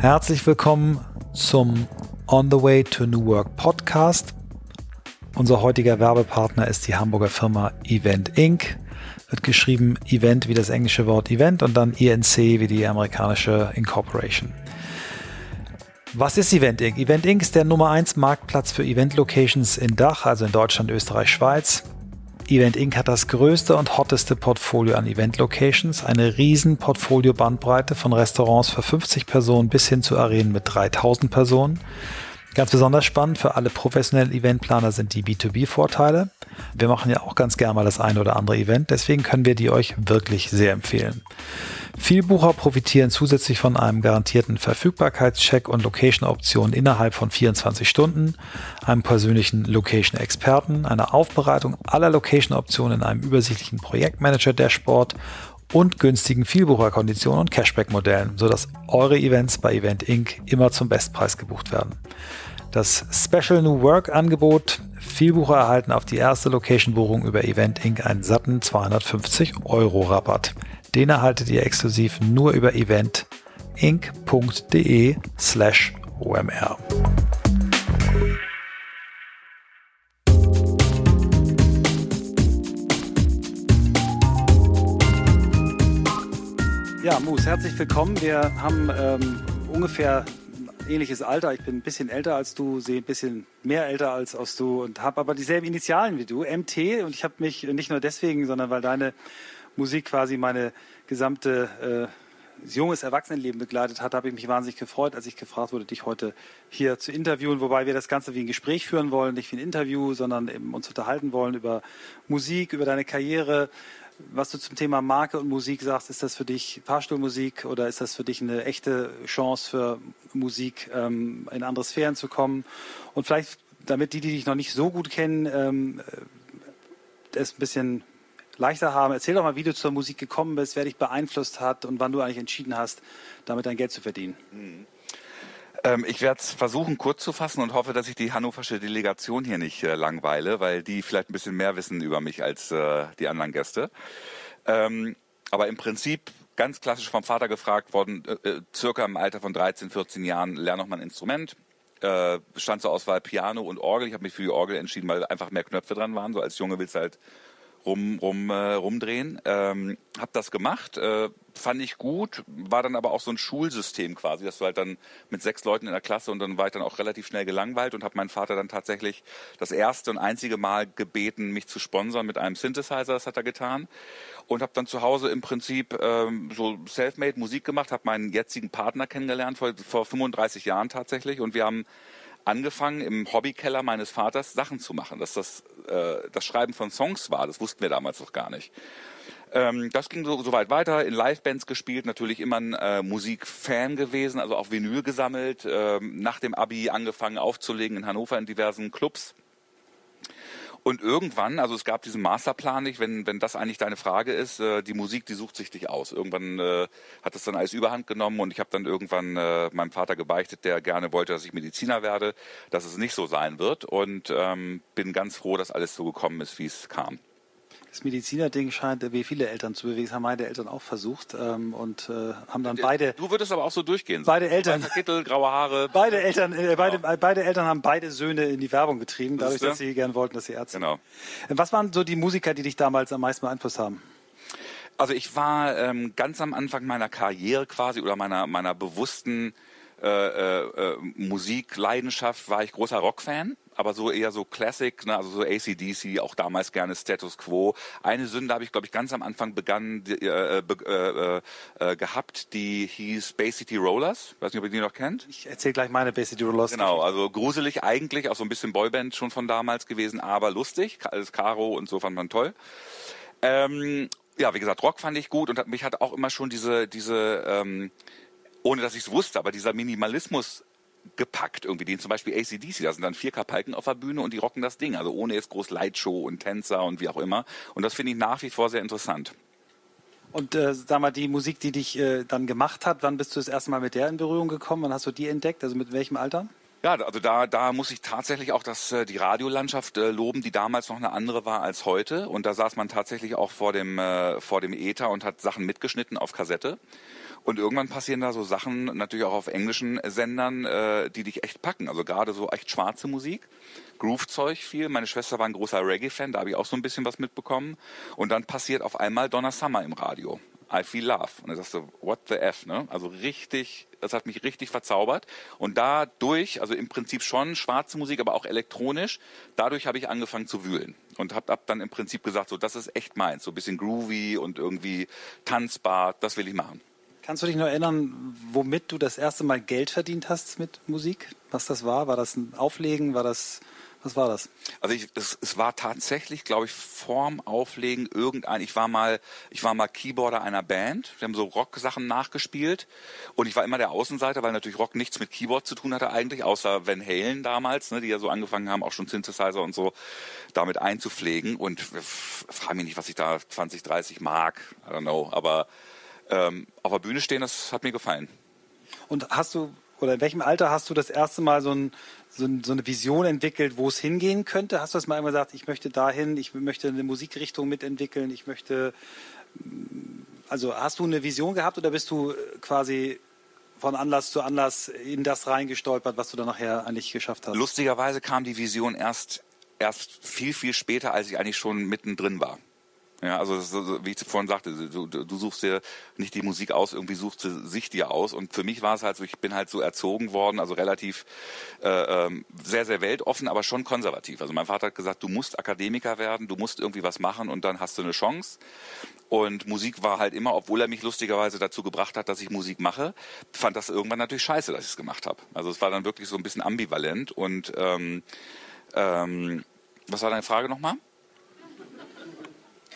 Herzlich willkommen zum On the Way to New Work Podcast. Unser heutiger Werbepartner ist die Hamburger Firma Event Inc. Wird geschrieben Event wie das englische Wort Event und dann INC wie die amerikanische Incorporation. Was ist Event Inc? Event Inc ist der Nummer 1 Marktplatz für Event Locations in Dach, also in Deutschland, Österreich, Schweiz. Event Inc. hat das größte und hotteste Portfolio an Event-Locations, eine riesen Portfolio-Bandbreite von Restaurants für 50 Personen bis hin zu Arenen mit 3000 Personen. Ganz besonders spannend für alle professionellen Eventplaner sind die B2B-Vorteile. Wir machen ja auch ganz gerne mal das eine oder andere Event, deswegen können wir die euch wirklich sehr empfehlen. Vielbucher profitieren zusätzlich von einem garantierten Verfügbarkeitscheck und Location-Optionen innerhalb von 24 Stunden, einem persönlichen Location-Experten, einer Aufbereitung aller Location-Optionen in einem übersichtlichen Projektmanager-Dashboard und günstigen Vielbucherkonditionen und Cashback-Modellen, sodass eure Events bei Event Inc. immer zum Bestpreis gebucht werden. Das Special New Work Angebot Vielbucher erhalten auf die erste Location-Buchung über Event Inc. einen satten 250 Euro Rabatt. Den erhaltet ihr exklusiv nur über eventinc.de slash omr. Ja, Mus, herzlich willkommen. Wir haben ähm, ungefähr ähnliches Alter. Ich bin ein bisschen älter als du, sehe ein bisschen mehr älter als, als du und habe aber dieselben Initialen wie du, MT. Und ich habe mich nicht nur deswegen, sondern weil deine Musik quasi meine gesamte äh, junges Erwachsenenleben begleitet hat, habe ich mich wahnsinnig gefreut, als ich gefragt wurde, dich heute hier zu interviewen, wobei wir das Ganze wie ein Gespräch führen wollen, nicht wie ein Interview, sondern eben uns unterhalten wollen über Musik, über deine Karriere, was du zum Thema Marke und Musik sagst, ist das für dich Fahrstuhlmusik oder ist das für dich eine echte Chance für Musik, ähm, in andere Sphären zu kommen? Und vielleicht, damit die, die dich noch nicht so gut kennen, ähm, es ein bisschen leichter haben. Erzähl doch mal, wie du zur Musik gekommen bist, wer dich beeinflusst hat und wann du eigentlich entschieden hast, damit dein Geld zu verdienen. Mhm. Ähm, ich werde es versuchen, kurz zu fassen und hoffe, dass ich die hannoversche Delegation hier nicht äh, langweile, weil die vielleicht ein bisschen mehr wissen über mich als äh, die anderen Gäste. Ähm, aber im Prinzip ganz klassisch vom Vater gefragt worden, äh, äh circa im Alter von 13, 14 Jahren, lerne noch mal ein Instrument. Äh, stand zur Auswahl Piano und Orgel. Ich habe mich für die Orgel entschieden, weil einfach mehr Knöpfe dran waren. So als Junge willst du halt rum, rum, äh, rumdrehen. Ähm, hab das gemacht, äh, fand ich gut, war dann aber auch so ein Schulsystem quasi, dass du halt dann mit sechs Leuten in der Klasse und dann war ich dann auch relativ schnell gelangweilt und habe meinen Vater dann tatsächlich das erste und einzige Mal gebeten, mich zu sponsern mit einem Synthesizer, das hat er getan. Und habe dann zu Hause im Prinzip ähm, so self-made Musik gemacht, habe meinen jetzigen Partner kennengelernt vor, vor 35 Jahren tatsächlich. Und wir haben angefangen, im Hobbykeller meines Vaters Sachen zu machen. Dass das äh, das Schreiben von Songs war, das wussten wir damals noch gar nicht. Ähm, das ging so, so weit weiter, in Livebands gespielt, natürlich immer ein äh, Musikfan gewesen, also auch Vinyl gesammelt, ähm, nach dem Abi angefangen aufzulegen in Hannover in diversen Clubs. Und irgendwann, also es gab diesen Masterplan nicht, wenn, wenn das eigentlich deine Frage ist, äh, die Musik, die sucht sich dich aus. Irgendwann äh, hat es dann alles überhand genommen und ich habe dann irgendwann äh, meinem Vater gebeichtet, der gerne wollte, dass ich Mediziner werde, dass es nicht so sein wird und ähm, bin ganz froh, dass alles so gekommen ist, wie es kam. Das Mediziner-Ding scheint wie viele Eltern zu bewegen. Das haben meine Eltern auch versucht ähm, und äh, haben dann beide. Du würdest aber auch so durchgehen. Beide Eltern. Kittel, graue Haare. Beide Eltern, äh, beide, genau. beide Eltern haben beide Söhne in die Werbung getrieben, dadurch, dass sie gern wollten, dass sie Ärzte. Genau. Was waren so die Musiker, die dich damals am meisten beeinflusst haben? Also ich war ähm, ganz am Anfang meiner Karriere quasi oder meiner meiner bewussten äh, äh, äh Musikleidenschaft war ich großer Rockfan aber so eher so Classic, ne, also so ACDC, auch damals gerne Status Quo. Eine Sünde habe ich, glaube ich, ganz am Anfang begann äh, äh, äh, äh, gehabt, die hieß Bay City Rollers. Weiß nicht, ob ihr die noch kennt. Ich erzähle gleich meine Bay City Rollers. Genau, also gruselig eigentlich, auch so ein bisschen Boyband schon von damals gewesen, aber lustig. Alles Caro und so fand man toll. Ähm, ja, wie gesagt, Rock fand ich gut und hat, mich hat auch immer schon diese, diese ähm, ohne dass ich es wusste, aber dieser Minimalismus gepackt irgendwie. Den zum Beispiel ACDC, da sind dann vier Kapalken auf der Bühne und die rocken das Ding. Also ohne jetzt groß Lightshow und Tänzer und wie auch immer. Und das finde ich nach wie vor sehr interessant. Und äh, sag mal, die Musik, die dich äh, dann gemacht hat, wann bist du das erste Mal mit der in Berührung gekommen? Wann hast du die entdeckt? Also mit welchem Alter? Ja, also da, da muss ich tatsächlich auch das, äh, die Radiolandschaft äh, loben, die damals noch eine andere war als heute. Und da saß man tatsächlich auch vor dem, äh, vor dem Ether und hat Sachen mitgeschnitten auf Kassette. Und irgendwann passieren da so Sachen, natürlich auch auf englischen Sendern, äh, die dich echt packen. Also gerade so echt schwarze Musik, Groove-Zeug viel. Meine Schwester war ein großer Reggae-Fan, da habe ich auch so ein bisschen was mitbekommen. Und dann passiert auf einmal Donna Summer im Radio. I Feel Love. Und dann sagst du, what the F, ne? Also richtig, das hat mich richtig verzaubert. Und dadurch, also im Prinzip schon schwarze Musik, aber auch elektronisch, dadurch habe ich angefangen zu wühlen. Und habe hab dann im Prinzip gesagt, so, das ist echt meins. So ein bisschen groovy und irgendwie tanzbar, das will ich machen. Kannst du dich noch erinnern, womit du das erste Mal Geld verdient hast mit Musik? Was das war? War das ein Auflegen? War das was war das? Also ich, es, es war tatsächlich, glaube ich, vorm Auflegen irgendein. Ich war mal, ich war mal Keyboarder einer Band. Wir haben so Rock-Sachen nachgespielt und ich war immer der Außenseiter, weil natürlich Rock nichts mit Keyboard zu tun hatte eigentlich, außer Van Halen damals, ne, die ja so angefangen haben, auch schon Synthesizer und so damit einzupflegen. Und frage mich nicht, was ich da 20, 30 mag. I don't know. Aber ähm, auf der Bühne stehen, das hat mir gefallen. Und hast du oder in welchem Alter hast du das erste Mal so, ein, so, ein, so eine Vision entwickelt, wo es hingehen könnte? Hast du das mal einmal gesagt, ich möchte dahin, ich möchte eine Musikrichtung mitentwickeln, ich möchte, mm, also hast du eine Vision gehabt oder bist du quasi von Anlass zu Anlass in das reingestolpert, was du dann nachher eigentlich geschafft hast? Lustigerweise kam die Vision erst, erst viel, viel später, als ich eigentlich schon mittendrin war. Ja, also so, wie ich vorhin sagte, du, du, suchst dir nicht die Musik aus, irgendwie suchst du sich dir aus. Und für mich war es halt so, ich bin halt so erzogen worden, also relativ äh, ähm, sehr, sehr weltoffen, aber schon konservativ. Also mein Vater hat gesagt, du musst Akademiker werden, du musst irgendwie was machen und dann hast du eine Chance. Und Musik war halt immer, obwohl er mich lustigerweise dazu gebracht hat, dass ich Musik mache, fand das irgendwann natürlich scheiße, dass ich es gemacht habe. Also es war dann wirklich so ein bisschen ambivalent. Und ähm, ähm, was war deine Frage nochmal?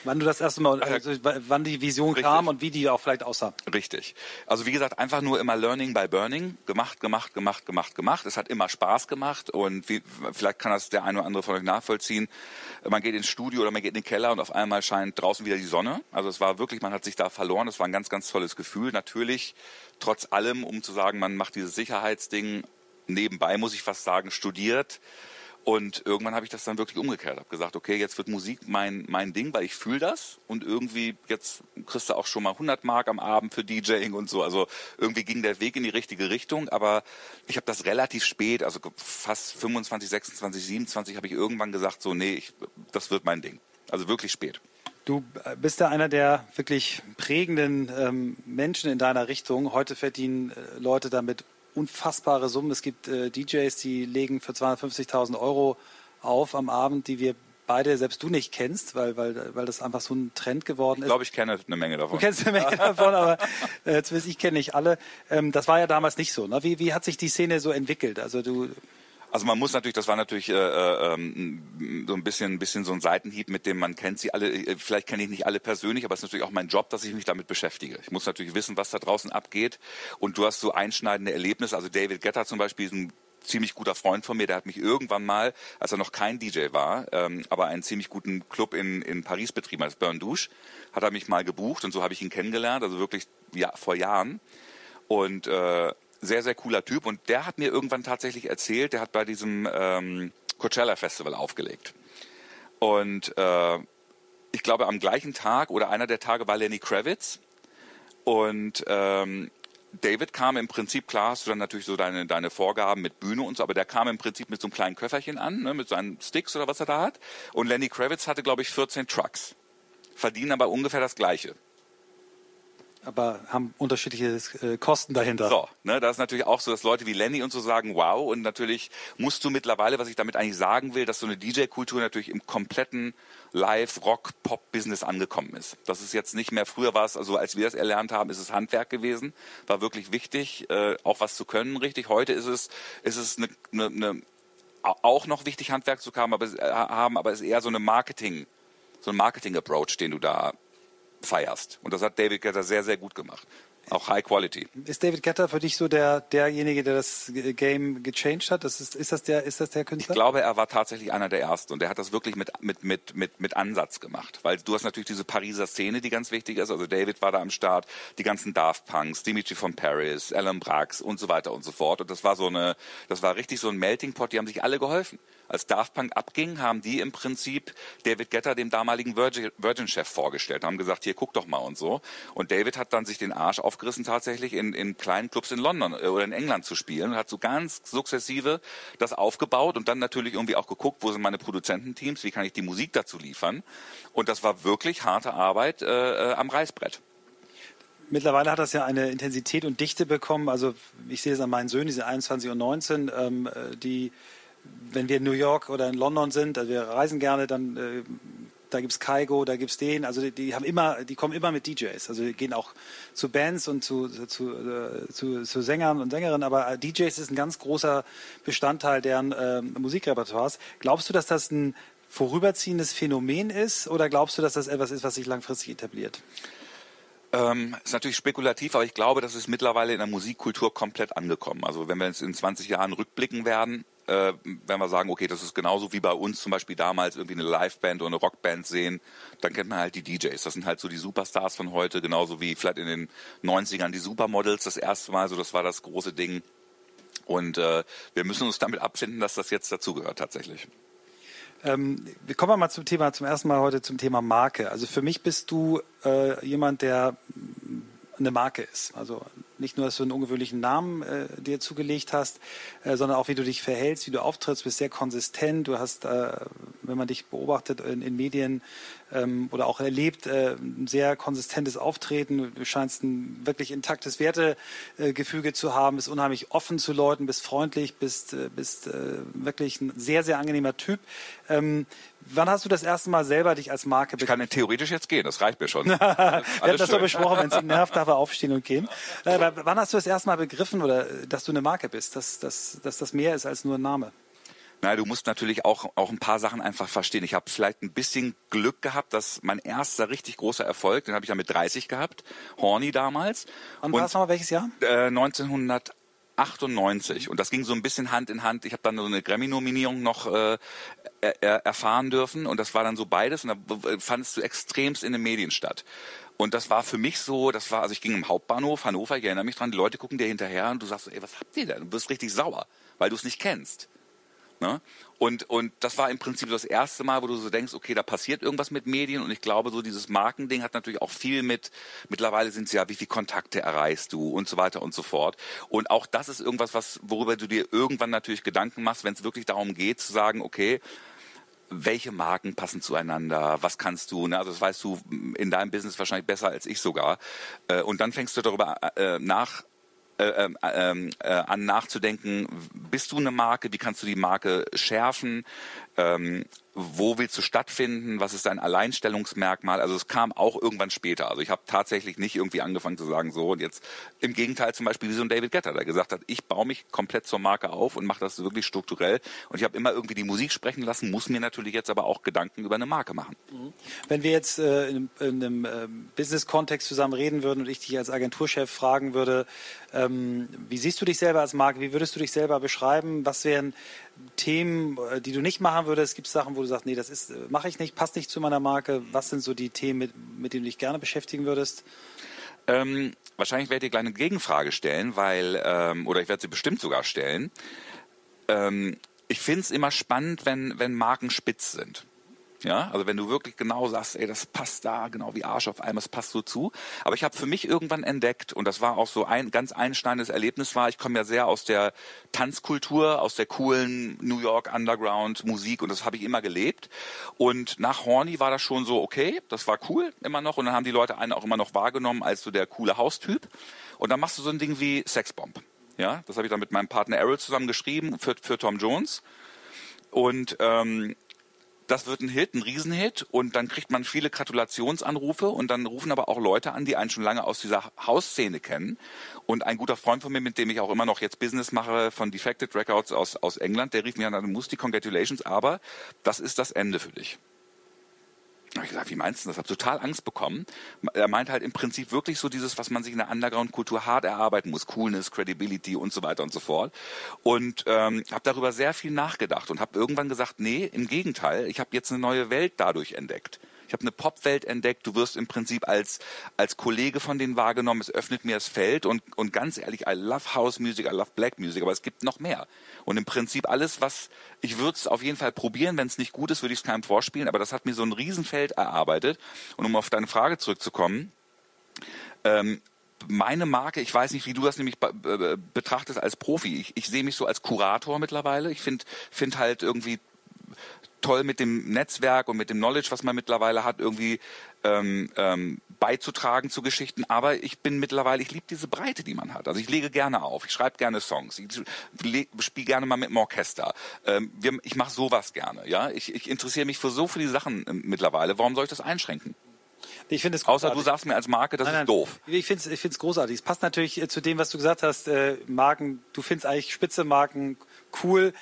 Wann du das erste Mal, also wann die Vision Richtig. kam und wie die auch vielleicht aussah. Richtig. Also wie gesagt, einfach nur immer Learning by Burning. Gemacht, gemacht, gemacht, gemacht, gemacht. Es hat immer Spaß gemacht und wie, vielleicht kann das der eine oder andere von euch nachvollziehen. Man geht ins Studio oder man geht in den Keller und auf einmal scheint draußen wieder die Sonne. Also es war wirklich, man hat sich da verloren. Es war ein ganz, ganz tolles Gefühl. Natürlich, trotz allem, um zu sagen, man macht dieses Sicherheitsding nebenbei, muss ich fast sagen, studiert und irgendwann habe ich das dann wirklich umgekehrt, habe gesagt, okay, jetzt wird Musik mein mein Ding, weil ich fühle das und irgendwie jetzt kriegst du auch schon mal 100 Mark am Abend für DJing und so. Also irgendwie ging der Weg in die richtige Richtung, aber ich habe das relativ spät, also fast 25, 26, 27 habe ich irgendwann gesagt, so nee, ich, das wird mein Ding. Also wirklich spät. Du bist ja einer der wirklich prägenden ähm, Menschen in deiner Richtung. Heute verdienen äh, Leute damit unfassbare Summen. Es gibt äh, DJs, die legen für 250.000 Euro auf am Abend, die wir beide, selbst du nicht kennst, weil, weil, weil das einfach so ein Trend geworden ist. Ich glaube, ich kenne eine Menge davon. Du kennst eine Menge davon, aber äh, zumindest ich kenne nicht alle. Ähm, das war ja damals nicht so. Ne? Wie, wie hat sich die Szene so entwickelt? Also du also man muss natürlich, das war natürlich äh, äh, ähm, so ein bisschen, ein bisschen so ein Seitenhieb, mit dem man kennt sie alle. Äh, vielleicht kenne ich nicht alle persönlich, aber es ist natürlich auch mein Job, dass ich mich damit beschäftige. Ich muss natürlich wissen, was da draußen abgeht. Und du hast so einschneidende Erlebnisse. Also David Getter zum Beispiel ist ein ziemlich guter Freund von mir, der hat mich irgendwann mal, als er noch kein DJ war, ähm, aber einen ziemlich guten Club in, in Paris betrieben, als Burn Douche, hat er mich mal gebucht und so habe ich ihn kennengelernt, also wirklich ja, vor Jahren. Und äh, sehr, sehr cooler Typ und der hat mir irgendwann tatsächlich erzählt, der hat bei diesem ähm, Coachella Festival aufgelegt. Und äh, ich glaube, am gleichen Tag oder einer der Tage war Lenny Kravitz. Und ähm, David kam im Prinzip, klar, hast du dann natürlich so deine, deine Vorgaben mit Bühne und so, aber der kam im Prinzip mit so einem kleinen Köfferchen an, ne, mit seinen Sticks oder was er da hat. Und Lenny Kravitz hatte, glaube ich, 14 Trucks. Verdienen aber ungefähr das Gleiche aber haben unterschiedliche äh, Kosten dahinter. So, ne, da ist natürlich auch so, dass Leute wie Lenny und so sagen, wow, und natürlich musst du mittlerweile, was ich damit eigentlich sagen will, dass so eine DJ-Kultur natürlich im kompletten Live-Rock-Pop-Business angekommen ist. Das ist jetzt nicht mehr, früher war es, also als wir das erlernt haben, ist es Handwerk gewesen, war wirklich wichtig, äh, auch was zu können, richtig. Heute ist es, ist es eine, eine, eine auch noch wichtig, Handwerk zu haben, aber, äh, haben, aber es ist eher so eine Marketing, so ein Marketing-Approach, den du da feierst. Und das hat David Guetta sehr, sehr gut gemacht. Auch High Quality. Ist David Guetta für dich so der, derjenige, der das Game gechanged hat? Das ist, ist, das der, ist das der Künstler? Ich glaube, er war tatsächlich einer der Ersten und der hat das wirklich mit, mit, mit, mit, mit Ansatz gemacht. Weil du hast natürlich diese Pariser Szene, die ganz wichtig ist. Also David war da am Start, die ganzen Daft Punks, Dimitri von Paris, Alan Brax und so weiter und so fort. Und das war so eine, das war richtig so ein Melting Pot, die haben sich alle geholfen als Daft Punk abging, haben die im Prinzip David Guetta, dem damaligen Virgin-Chef, vorgestellt, haben gesagt, hier guck doch mal und so. Und David hat dann sich den Arsch aufgerissen, tatsächlich in, in kleinen Clubs in London äh, oder in England zu spielen und hat so ganz sukzessive das aufgebaut und dann natürlich irgendwie auch geguckt, wo sind meine Produzententeams, wie kann ich die Musik dazu liefern. Und das war wirklich harte Arbeit äh, äh am Reißbrett. Mittlerweile hat das ja eine Intensität und Dichte bekommen. Also ich sehe es an meinen Söhnen, die sind 21 und 19, ähm, äh, die wenn wir in New York oder in London sind, also wir reisen gerne, dann äh, da gibt's Kaigo, da gibt's den, also die, die, haben immer, die kommen immer mit DJs, also die gehen auch zu Bands und zu, zu, äh, zu, zu Sängern und Sängerinnen, aber äh, DJs ist ein ganz großer Bestandteil deren äh, Musikrepertoires. Glaubst du, dass das ein vorüberziehendes Phänomen ist oder glaubst du, dass das etwas ist, was sich langfristig etabliert? Ähm, ist natürlich spekulativ, aber ich glaube, das ist mittlerweile in der Musikkultur komplett angekommen. Also wenn wir jetzt in 20 Jahren rückblicken werden, äh, wenn wir sagen, okay, das ist genauso wie bei uns zum Beispiel damals irgendwie eine Liveband oder eine Rockband sehen, dann kennt man halt die DJs. Das sind halt so die Superstars von heute, genauso wie vielleicht in den 90ern die Supermodels das erste Mal, so das war das große Ding. Und äh, wir müssen uns damit abfinden, dass das jetzt dazugehört tatsächlich. Ähm, wir kommen mal zum Thema, zum ersten Mal heute zum Thema Marke. Also für mich bist du äh, jemand, der eine Marke ist. Also nicht nur, dass du einen ungewöhnlichen Namen äh, dir zugelegt hast, äh, sondern auch, wie du dich verhältst, wie du auftrittst, bist sehr konsistent. Du hast, äh, wenn man dich beobachtet in, in Medien ähm, oder auch erlebt, äh, ein sehr konsistentes Auftreten. Du scheinst ein wirklich intaktes Wertegefüge zu haben, bist unheimlich offen zu Leuten, bist freundlich, bist, äh, bist äh, wirklich ein sehr, sehr angenehmer Typ. Ähm, Wann hast du das erste Mal selber dich als Marke Ich kann theoretisch jetzt gehen, das reicht mir schon. Wir haben das so besprochen, wenn es ihn nervt, darf er aufstehen und gehen. Äh, wann hast du das erste Mal begriffen, oder dass du eine Marke bist, dass, dass, dass das mehr ist als nur ein Name? Na, du musst natürlich auch, auch ein paar Sachen einfach verstehen. Ich habe vielleicht ein bisschen Glück gehabt, dass mein erster richtig großer Erfolg, den habe ich ja mit 30 gehabt, Horny damals. Und war es nochmal welches Jahr? Äh, 1900 98 und das ging so ein bisschen Hand in Hand. Ich habe dann so eine Grammy-Nominierung noch äh, er, erfahren dürfen und das war dann so beides und da fandest du extremst in den Medien statt. Und das war für mich so, das war, also ich ging im Hauptbahnhof Hannover, ich erinnere mich dran, die Leute gucken dir hinterher und du sagst, ey, was habt ihr denn? Du bist richtig sauer, weil du es nicht kennst. Ne? Und, und das war im Prinzip das erste Mal, wo du so denkst, okay, da passiert irgendwas mit Medien und ich glaube, so dieses Markending hat natürlich auch viel mit, mittlerweile sind es ja, wie viele Kontakte erreichst du und so weiter und so fort. Und auch das ist irgendwas, was, worüber du dir irgendwann natürlich Gedanken machst, wenn es wirklich darum geht, zu sagen, okay, welche Marken passen zueinander, was kannst du, ne? also das weißt du in deinem Business wahrscheinlich besser als ich sogar. Äh, und dann fängst du darüber äh, nach, äh, ähm, ähm, äh, an nachzudenken, bist du eine Marke, wie kannst du die Marke schärfen, ähm, wo willst du stattfinden, was ist dein Alleinstellungsmerkmal. Also es kam auch irgendwann später. Also ich habe tatsächlich nicht irgendwie angefangen zu sagen, so und jetzt im Gegenteil zum Beispiel wie so ein David Getter, der gesagt hat, ich baue mich komplett zur Marke auf und mache das wirklich strukturell. Und ich habe immer irgendwie die Musik sprechen lassen, muss mir natürlich jetzt aber auch Gedanken über eine Marke machen. Mhm. Wenn wir jetzt äh, in, in, einem äh, Business-Kontext zusammen reden würden und ich dich als Agenturchef fragen würde, ähm, wie siehst du dich selber als Marke, wie würdest du dich selber beschreiben, was wären Themen, äh, die du nicht machen würdest? Gibt es Sachen, wo du sagst, nee, das ist, äh, mache ich nicht, passt nicht zu meiner Marke? Was sind so die Themen, mit, mit denen du dich gerne beschäftigen würdest? Ähm, wahrscheinlich werde ich gleich eine Gegenfrage stellen, weil, ähm, oder ich werde sie bestimmt sogar stellen. Ähm, ich finde es immer spannend, wenn, wenn Marken spitz sind. Ja, also wenn du wirklich genau sagst, ey, das passt da genau wie Arsch auf einmal, es passt so zu. Aber ich habe für mich irgendwann entdeckt und das war auch so ein ganz einschneidendes Erlebnis war, ich komme ja sehr aus der Tanzkultur, aus der coolen New York Underground Musik und das habe ich immer gelebt. Und nach Horny war das schon so okay, das war cool immer noch und dann haben die Leute einen auch immer noch wahrgenommen als so der coole Haustyp. Und dann machst du so ein Ding wie Sexbomb. Ja, das habe ich dann mit meinem Partner Errol zusammen geschrieben für, für Tom Jones. Und ähm, das wird ein Hit, ein Riesenhit und dann kriegt man viele Gratulationsanrufe und dann rufen aber auch Leute an, die einen schon lange aus dieser Hausszene kennen. Und ein guter Freund von mir, mit dem ich auch immer noch jetzt Business mache, von Defected Records aus, aus England, der rief mir an, du musst die Congratulations, aber das ist das Ende für dich. Habe ich gesagt, wie meinst du das? Ich habe total Angst bekommen. Er meint halt im Prinzip wirklich so dieses, was man sich in der Underground-Kultur hart erarbeiten muss. Coolness, Credibility und so weiter und so fort. Und ähm, habe darüber sehr viel nachgedacht und habe irgendwann gesagt, nee, im Gegenteil, ich habe jetzt eine neue Welt dadurch entdeckt. Ich habe eine Popwelt entdeckt. Du wirst im Prinzip als, als Kollege von denen wahrgenommen. Es öffnet mir das Feld. Und, und ganz ehrlich, I love House Music, I love Black Music. Aber es gibt noch mehr. Und im Prinzip alles, was, ich würde es auf jeden Fall probieren. Wenn es nicht gut ist, würde ich es keinem vorspielen. Aber das hat mir so ein Riesenfeld erarbeitet. Und um auf deine Frage zurückzukommen, ähm, meine Marke, ich weiß nicht, wie du das nämlich betrachtest als Profi. Ich, ich sehe mich so als Kurator mittlerweile. Ich finde find halt irgendwie toll mit dem Netzwerk und mit dem Knowledge, was man mittlerweile hat, irgendwie ähm, ähm, beizutragen zu Geschichten. Aber ich bin mittlerweile, ich liebe diese Breite, die man hat. Also ich lege gerne auf, ich schreibe gerne Songs, ich spiele gerne mal mit dem Orchester. Ähm, wir, ich mache sowas gerne. Ja, ich, ich interessiere mich für so viele Sachen äh, mittlerweile. Warum soll ich das einschränken? Ich finde es Außer du sagst mir als Marke, das nein, nein, ist doof. Ich finde es ich find's großartig. Es passt natürlich äh, zu dem, was du gesagt hast. Äh, Marken, du findest eigentlich spitze Marken cool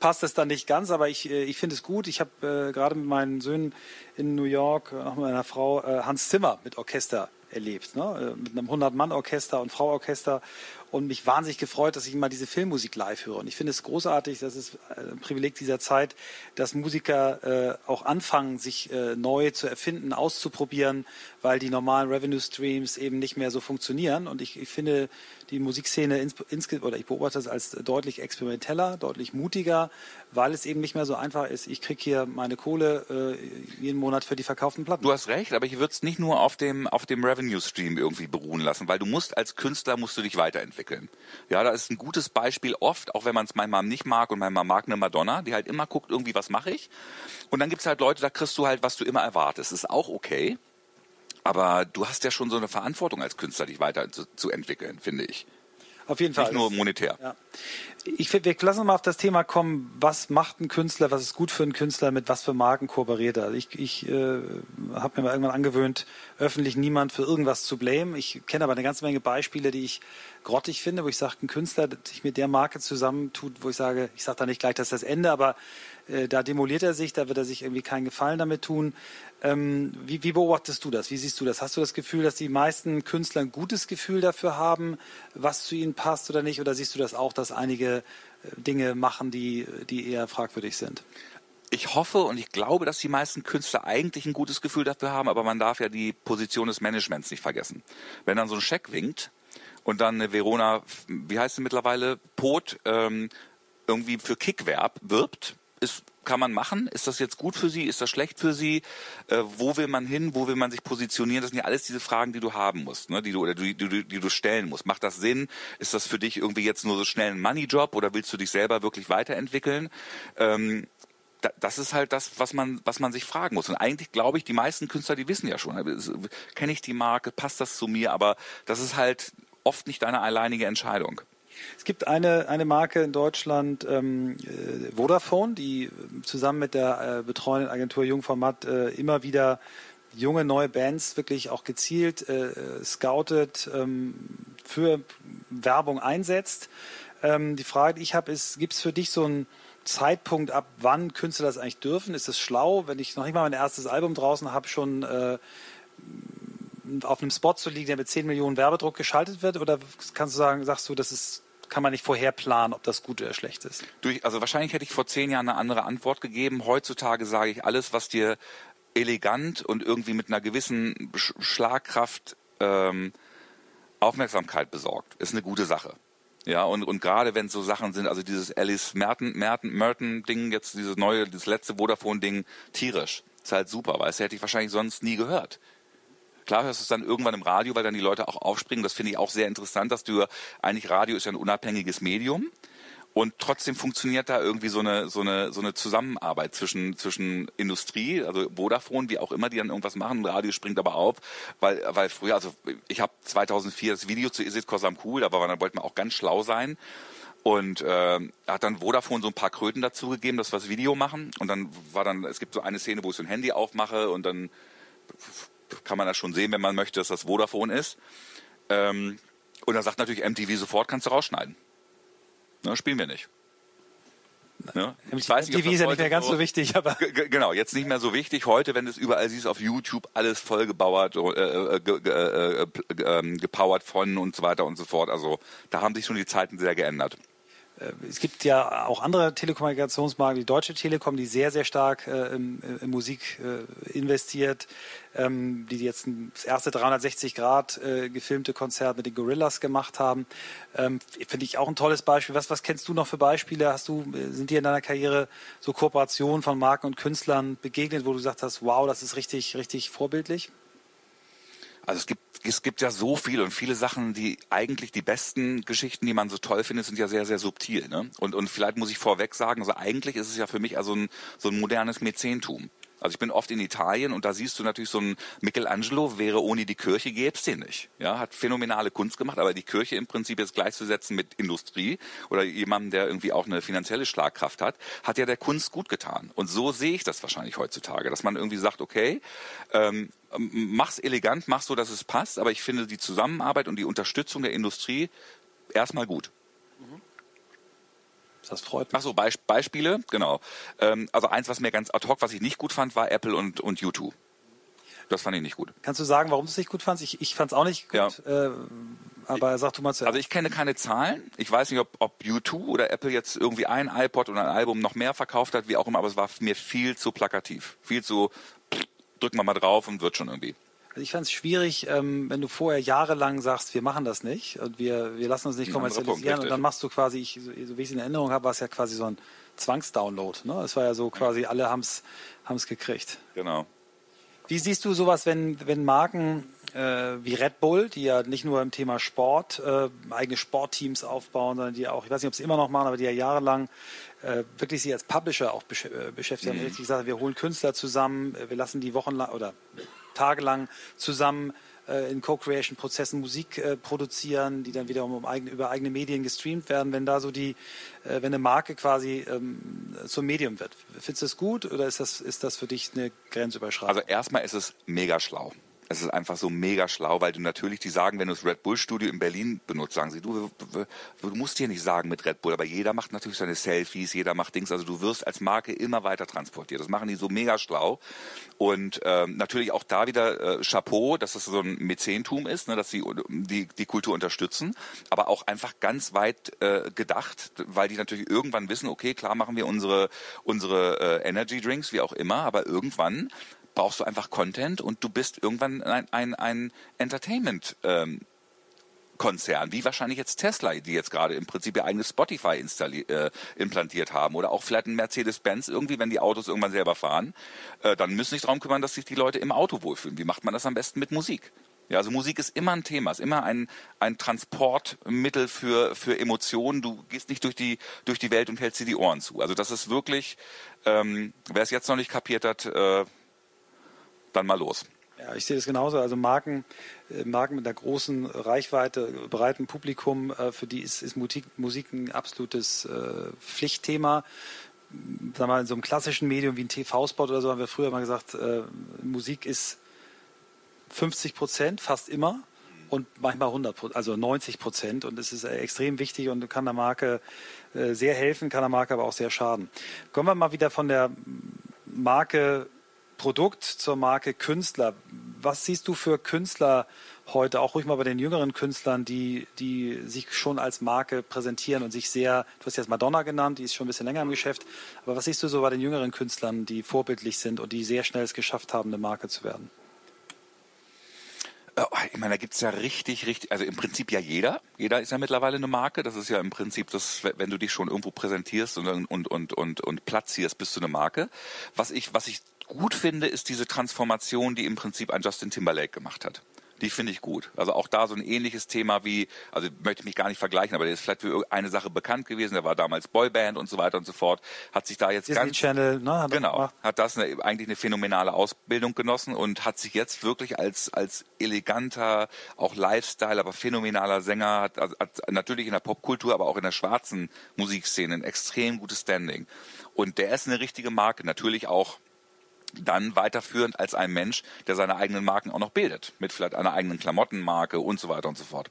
passt es dann nicht ganz, aber ich, äh, ich finde es gut. Ich habe äh, gerade mit meinen Söhnen in New York, auch mit meiner Frau, äh, Hans Zimmer mit Orchester erlebt, ne? Äh, mit einem 100-Mann-Orchester und Frau-Orchester und mich wahnsinnig gefreut, dass ich mal diese Filmmusik live höre. Und ich finde es großartig, das ist ein Privileg dieser Zeit, dass Musiker äh, auch anfangen, sich äh, neu zu erfinden, auszuprobieren, weil die normalen Revenue Streams eben nicht mehr so funktionieren. Und ich, ich finde die Musikszene ins, ins, oder ich beobachte es als deutlich experimenteller, deutlich mutiger, weil es eben nicht mehr so einfach ist. Ich kriege hier meine Kohle äh, jeden Monat für die verkauften Platten. Du hast recht, aber ich würde es nicht nur auf dem auf dem Revenue Stream irgendwie beruhen lassen, weil du musst als Künstler musst du dich weiterentwickeln. Ja, da ist ein gutes Beispiel oft, auch wenn man es manchmal nicht mag und manchmal mag eine Madonna, die halt immer guckt, irgendwie was mache ich. Und dann gibt es halt Leute, da kriegst du halt, was du immer erwartest. Ist auch okay. Aber du hast ja schon so eine Verantwortung als Künstler, dich weiterzuentwickeln, finde ich. Auf jeden Fall. Nicht nur monetär. Ja. Ich wir lassen mal auf das Thema kommen, was macht ein Künstler, was ist gut für einen Künstler, mit was für Marken kooperiert er. Ich, ich äh, habe mir mal irgendwann angewöhnt, öffentlich niemand für irgendwas zu blamen. Ich kenne aber eine ganze Menge Beispiele, die ich grottig finde, wo ich sage, ein Künstler, der sich mit der Marke zusammentut, wo ich sage, ich sage da nicht gleich, das ist das Ende, aber äh, da demoliert er sich, da wird er sich irgendwie keinen Gefallen damit tun. Ähm, wie, wie, beobachtest du das? Wie siehst du das? Hast du das Gefühl, dass die meisten Künstler ein gutes Gefühl dafür haben, was zu ihnen passt oder nicht? Oder siehst du das auch, dass einige äh, Dinge machen, die, die eher fragwürdig sind? ich hoffe und ich glaube, dass die meisten Künstler eigentlich ein gutes Gefühl dafür haben, aber man darf ja die Position des Managements nicht vergessen. Wenn dann so ein Scheck winkt und dann eine Verona, wie heißt sie mittlerweile, Pot, ähm, irgendwie für Kickwerb wirbt, ist, kann man machen? Ist das jetzt gut für Sie? Ist das schlecht für Sie? Äh, wo will man hin? Wo will man sich positionieren? Das sind ja alles diese Fragen, die du haben musst, ne? die du oder die, die, die du stellen musst. Macht das Sinn? Ist das für dich irgendwie jetzt nur so schnell ein Money-Job oder willst du dich selber wirklich weiterentwickeln? Ähm, das ist halt das, was man, was man sich fragen muss. Und eigentlich glaube ich, die meisten Künstler, die wissen ja schon, kenne ich die Marke, passt das zu mir, aber das ist halt oft nicht deine alleinige Entscheidung. Es gibt eine, eine Marke in Deutschland, ähm, äh, Vodafone, die zusammen mit der äh, betreuenden Agentur Jungformat äh, immer wieder junge, neue Bands wirklich auch gezielt äh, scoutet, ähm, für Werbung einsetzt. Ähm, die Frage, die ich habe, ist, gibt es für dich so einen Zeitpunkt, ab wann Künstler das eigentlich dürfen? Ist es schlau, wenn ich noch nicht mal mein erstes Album draußen habe, schon äh, auf einem Spot zu liegen, der mit 10 Millionen Werbedruck geschaltet wird? Oder kannst du sagen, sagst du, das ist kann man nicht vorher planen, ob das gut oder schlecht ist. Durch, also wahrscheinlich hätte ich vor zehn Jahren eine andere Antwort gegeben. Heutzutage sage ich alles, was dir elegant und irgendwie mit einer gewissen Schlagkraft ähm, Aufmerksamkeit besorgt, ist eine gute Sache. Ja, und, und gerade wenn so Sachen sind, also dieses Alice Merton, Merton, Merton Ding, jetzt dieses neue, das letzte Vodafone Ding, tierisch. Ist halt super, weil es hätte ich wahrscheinlich sonst nie gehört. Klar hörst du es dann irgendwann im Radio, weil dann die Leute auch aufspringen. Das finde ich auch sehr interessant, dass du eigentlich Radio ist ja ein unabhängiges Medium. Und trotzdem funktioniert da irgendwie so eine, so eine, so eine Zusammenarbeit zwischen, zwischen Industrie, also Vodafone, wie auch immer, die dann irgendwas machen. Radio springt aber auf, weil, weil früher, also ich habe 2004 das Video zu Is It Cause I'm Cool, da wollte man auch ganz schlau sein. Und äh, hat dann Vodafone so ein paar Kröten dazugegeben, dass wir das Video machen. Und dann war dann, es gibt so eine Szene, wo ich so ein Handy aufmache und dann kann man das schon sehen, wenn man möchte, dass das Vodafone ist. Ähm, und dann sagt natürlich MTV sofort, kannst du rausschneiden. Na, spielen wir nicht. Ne? Ich weiß nicht, TV ist ja nicht mehr ganz so, wichtig, aber. Genau, jetzt nicht mehr so wichtig. Heute, wenn du es überall siehst auf YouTube, alles vollgebauert, äh, ge äh, äh, gepowert von und so weiter und so fort. Also da haben sich schon die Zeiten sehr geändert. Äh, es gibt ja auch andere Telekommunikationsmarken, die Deutsche Telekom, die sehr, sehr stark äh, in, in, Musik äh, investiert, ähm, die jetzt das erste 360 Grad äh, gefilmte Konzert mit den Gorillas gemacht haben. Ähm, Finde ich auch ein tolles Beispiel. Was, was kennst du noch für Beispiele? Hast du, äh, sind dir in deiner Karriere so Kooperationen von Marken und Künstlern begegnet, wo du gesagt hast, wow, das ist richtig, richtig vorbildlich? Also es gibt es gibt ja so viel und viele Sachen, die eigentlich die besten Geschichten, die man so toll findet, sind ja sehr, sehr subtil. Ne? Und, und vielleicht muss ich vorweg sagen, also eigentlich ist es ja für mich also ein, so ein modernes Mäzentum. Also ich bin oft in Italien und da siehst du natürlich so ein Michelangelo wäre ohne die Kirche gäbe es den nicht. Ja, hat phänomenale Kunst gemacht, aber die Kirche im Prinzip jetzt gleichzusetzen mit Industrie oder jemandem, der irgendwie auch eine finanzielle Schlagkraft hat, hat ja der Kunst gut getan. Und so sehe ich das wahrscheinlich heutzutage, dass man irgendwie sagt, okay, ähm, mach's elegant, mach so, dass es passt, aber ich finde die Zusammenarbeit und die Unterstützung der Industrie erstmal gut. Das freut mich. Ach so, Be Beispiele, genau. Ähm, also eins, was mir ganz ad hoc, was ich nicht gut fand, war Apple und, und YouTube. Das fand ich nicht gut. Kannst du sagen, warum du es nicht gut fandst? Ich, ich fand es auch nicht gut. Ja. Äh, aber sag du mal zuerst. Also ich kenne keine Zahlen. Ich weiß nicht, ob, ob U2 oder Apple jetzt irgendwie ein iPod oder ein Album noch mehr verkauft hat, wie auch immer, aber es war mir viel zu plakativ. Viel zu, drücken wir mal drauf und wird schon irgendwie. Also ich fand es schwierig, ähm, wenn du vorher jahrelang sagst, wir machen das nicht und wir, wir lassen uns nicht kommerzialisieren und dann machst du quasi, ich, so, so wie ich es in Erinnerung habe, war es ja quasi so ein Zwangsdownload. Ne? Es war ja so quasi, alle haben es gekriegt. Genau. Wie siehst du sowas, wenn, wenn Marken äh, wie Red Bull, die ja nicht nur im Thema Sport äh, eigene Sportteams aufbauen, sondern die auch, ich weiß nicht, ob sie immer noch machen, aber die ja jahrelang äh, wirklich sich als Publisher auch besch äh, beschäftigt haben. Mhm. Richtig gesagt, wir holen Künstler zusammen, äh, wir lassen die wochenlang oder tagelang zusammen äh, in Co-Creation-Prozessen Musik äh, produzieren, die dann wiederum um eigene, über eigene Medien gestreamt werden, wenn da so die, äh, wenn eine Marke quasi ähm, zum Medium wird. Findest du das gut oder ist das, ist das für dich eine Grenzüberschreitung? Also erstmal ist es mega schlau. Es ist einfach so mega schlau, weil du natürlich, die sagen, wenn du das Red Bull Studio in Berlin benutzt, sagen sie, du, du musst hier nicht sagen mit Red Bull, aber jeder macht natürlich seine Selfies, jeder macht Dings, also du wirst als Marke immer weiter transportiert. Das machen die so mega schlau. Und ähm, natürlich auch da wieder äh, Chapeau, dass das so ein Mäzentum ist, ne, dass sie die, die Kultur unterstützen, aber auch einfach ganz weit äh, gedacht, weil die natürlich irgendwann wissen, okay, klar machen wir unsere, unsere äh, Energy Drinks, wie auch immer, aber irgendwann brauchst du einfach Content und du bist irgendwann ein, ein, ein Entertainment. Ähm, Konzern, wie wahrscheinlich jetzt Tesla, die jetzt gerade im Prinzip ihr eigenes Spotify äh, implantiert haben oder auch vielleicht ein Mercedes-Benz irgendwie, wenn die Autos irgendwann selber fahren, äh, dann müssen sich darum kümmern, dass sich die Leute im Auto wohlfühlen. Wie macht man das am besten mit Musik? Ja, also Musik ist immer ein Thema, ist immer ein, ein Transportmittel für, für Emotionen. Du gehst nicht durch die, durch die Welt und hältst dir die Ohren zu. Also das ist wirklich, ähm, wer es jetzt noch nicht kapiert hat, äh, dann mal los. Ja, ich sehe das genauso. Also Marken, äh, Marken mit einer großen Reichweite, breiten Publikum, äh, für die ist, ist Musik, Musik ein absolutes äh, Pflichtthema. Wir mal, in so einem klassischen Medium wie ein TV-Spot oder so haben wir früher mal gesagt, Musik ist 50 Prozent, fast immer und manchmal 100 Prozent, also 90 Prozent. Und es ist extrem wichtig und kann der Marke sehr helfen, kann der Marke aber auch sehr schaden. Kommen wir mal wieder von der Marke Produkt zur Marke Künstler. Was siehst du für Künstler heute, auch ruhig mal bei den jüngeren Künstlern, die, die sich schon als Marke präsentieren und sich sehr, du hast jetzt Madonna genannt, die ist schon ein bisschen länger im Geschäft, aber was siehst du so bei den jüngeren Künstlern, die vorbildlich sind und die sehr schnell es geschafft haben, eine Marke zu werden? Äh, ich meine, da gibt's ja richtig, richtig, also im Prinzip ja jeder. Jeder ist ja mittlerweile eine Marke. Das ist ja im Prinzip das, wenn du dich schon irgendwo präsentierst und, und, und, und, und platzierst, bist du eine Marke. Was ich, was ich gut finde, ist diese Transformation, die im Prinzip ein Justin Timberlake gemacht hat. Die finde ich gut. Also auch da so ein ähnliches Thema wie, also möchte ich mich gar nicht vergleichen, aber der ist vielleicht für eine Sache bekannt gewesen. Der war damals Boyband und so weiter und so fort. Hat sich da jetzt Disney ganz Channel, ne, hat genau, hat das eine, eigentlich eine phänomenale Ausbildung genossen und hat sich jetzt wirklich als als eleganter, auch Lifestyle, aber phänomenaler Sänger hat, hat natürlich in der Popkultur, aber auch in der schwarzen Musikszene ein extrem gutes Standing. Und der ist eine richtige Marke, natürlich auch dann weiterführend als ein Mensch, der seine eigenen Marken auch noch bildet, mit vielleicht einer eigenen Klamottenmarke und so weiter und so fort.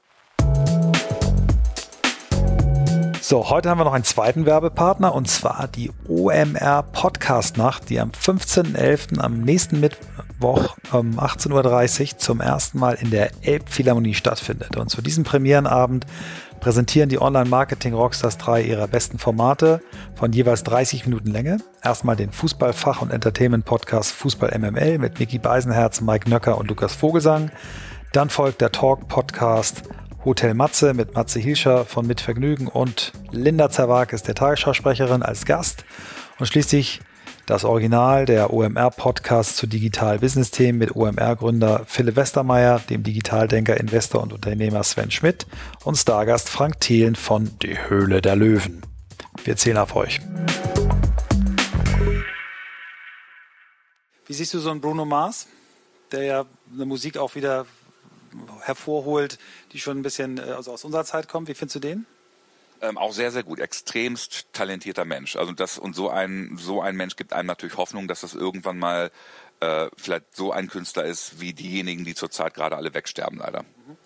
So, heute haben wir noch einen zweiten Werbepartner und zwar die OMR Podcast Nacht, die am 15.11. am nächsten Mittwoch um 18.30 Uhr zum ersten Mal in der Elbphilharmonie stattfindet. Und zu diesem Premierenabend präsentieren die Online-Marketing-Rockstars drei ihrer besten Formate von jeweils 30 Minuten Länge. Erstmal den Fußballfach- und Entertainment-Podcast Fußball MML mit Micky Beisenherz, Mike Nöcker und Lukas Vogelsang. Dann folgt der Talk-Podcast Hotel Matze mit Matze Hilscher von Mitvergnügen und Linda Zerwag ist der Tagesschausprecherin als Gast. Und schließlich das Original der OMR-Podcast zu Digital-Business-Themen mit OMR-Gründer Philipp Westermeier, dem Digitaldenker, Investor und Unternehmer Sven Schmidt und Stargast Frank Thelen von Die Höhle der Löwen. Wir zählen auf euch. Wie siehst du so einen Bruno Mars, der ja eine Musik auch wieder hervorholt, die schon ein bisschen also aus unserer Zeit kommt? Wie findest du den? Ähm, auch sehr, sehr gut. Extremst talentierter Mensch. Also das und so ein so ein Mensch gibt einem natürlich Hoffnung, dass das irgendwann mal äh, vielleicht so ein Künstler ist wie diejenigen, die zurzeit gerade alle wegsterben, leider. Mhm.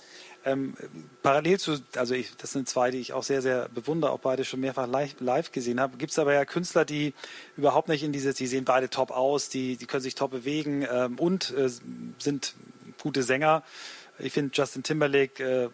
Ähm, parallel zu, also ich, das sind zwei, die ich auch sehr, sehr bewundere, auch beide schon mehrfach live, live gesehen habe. Gibt es aber ja Künstler, die überhaupt nicht in dieses, die sehen beide top aus, die, die können sich top bewegen ähm, und äh, sind gute Sänger. Ich finde Justin Timberlake äh,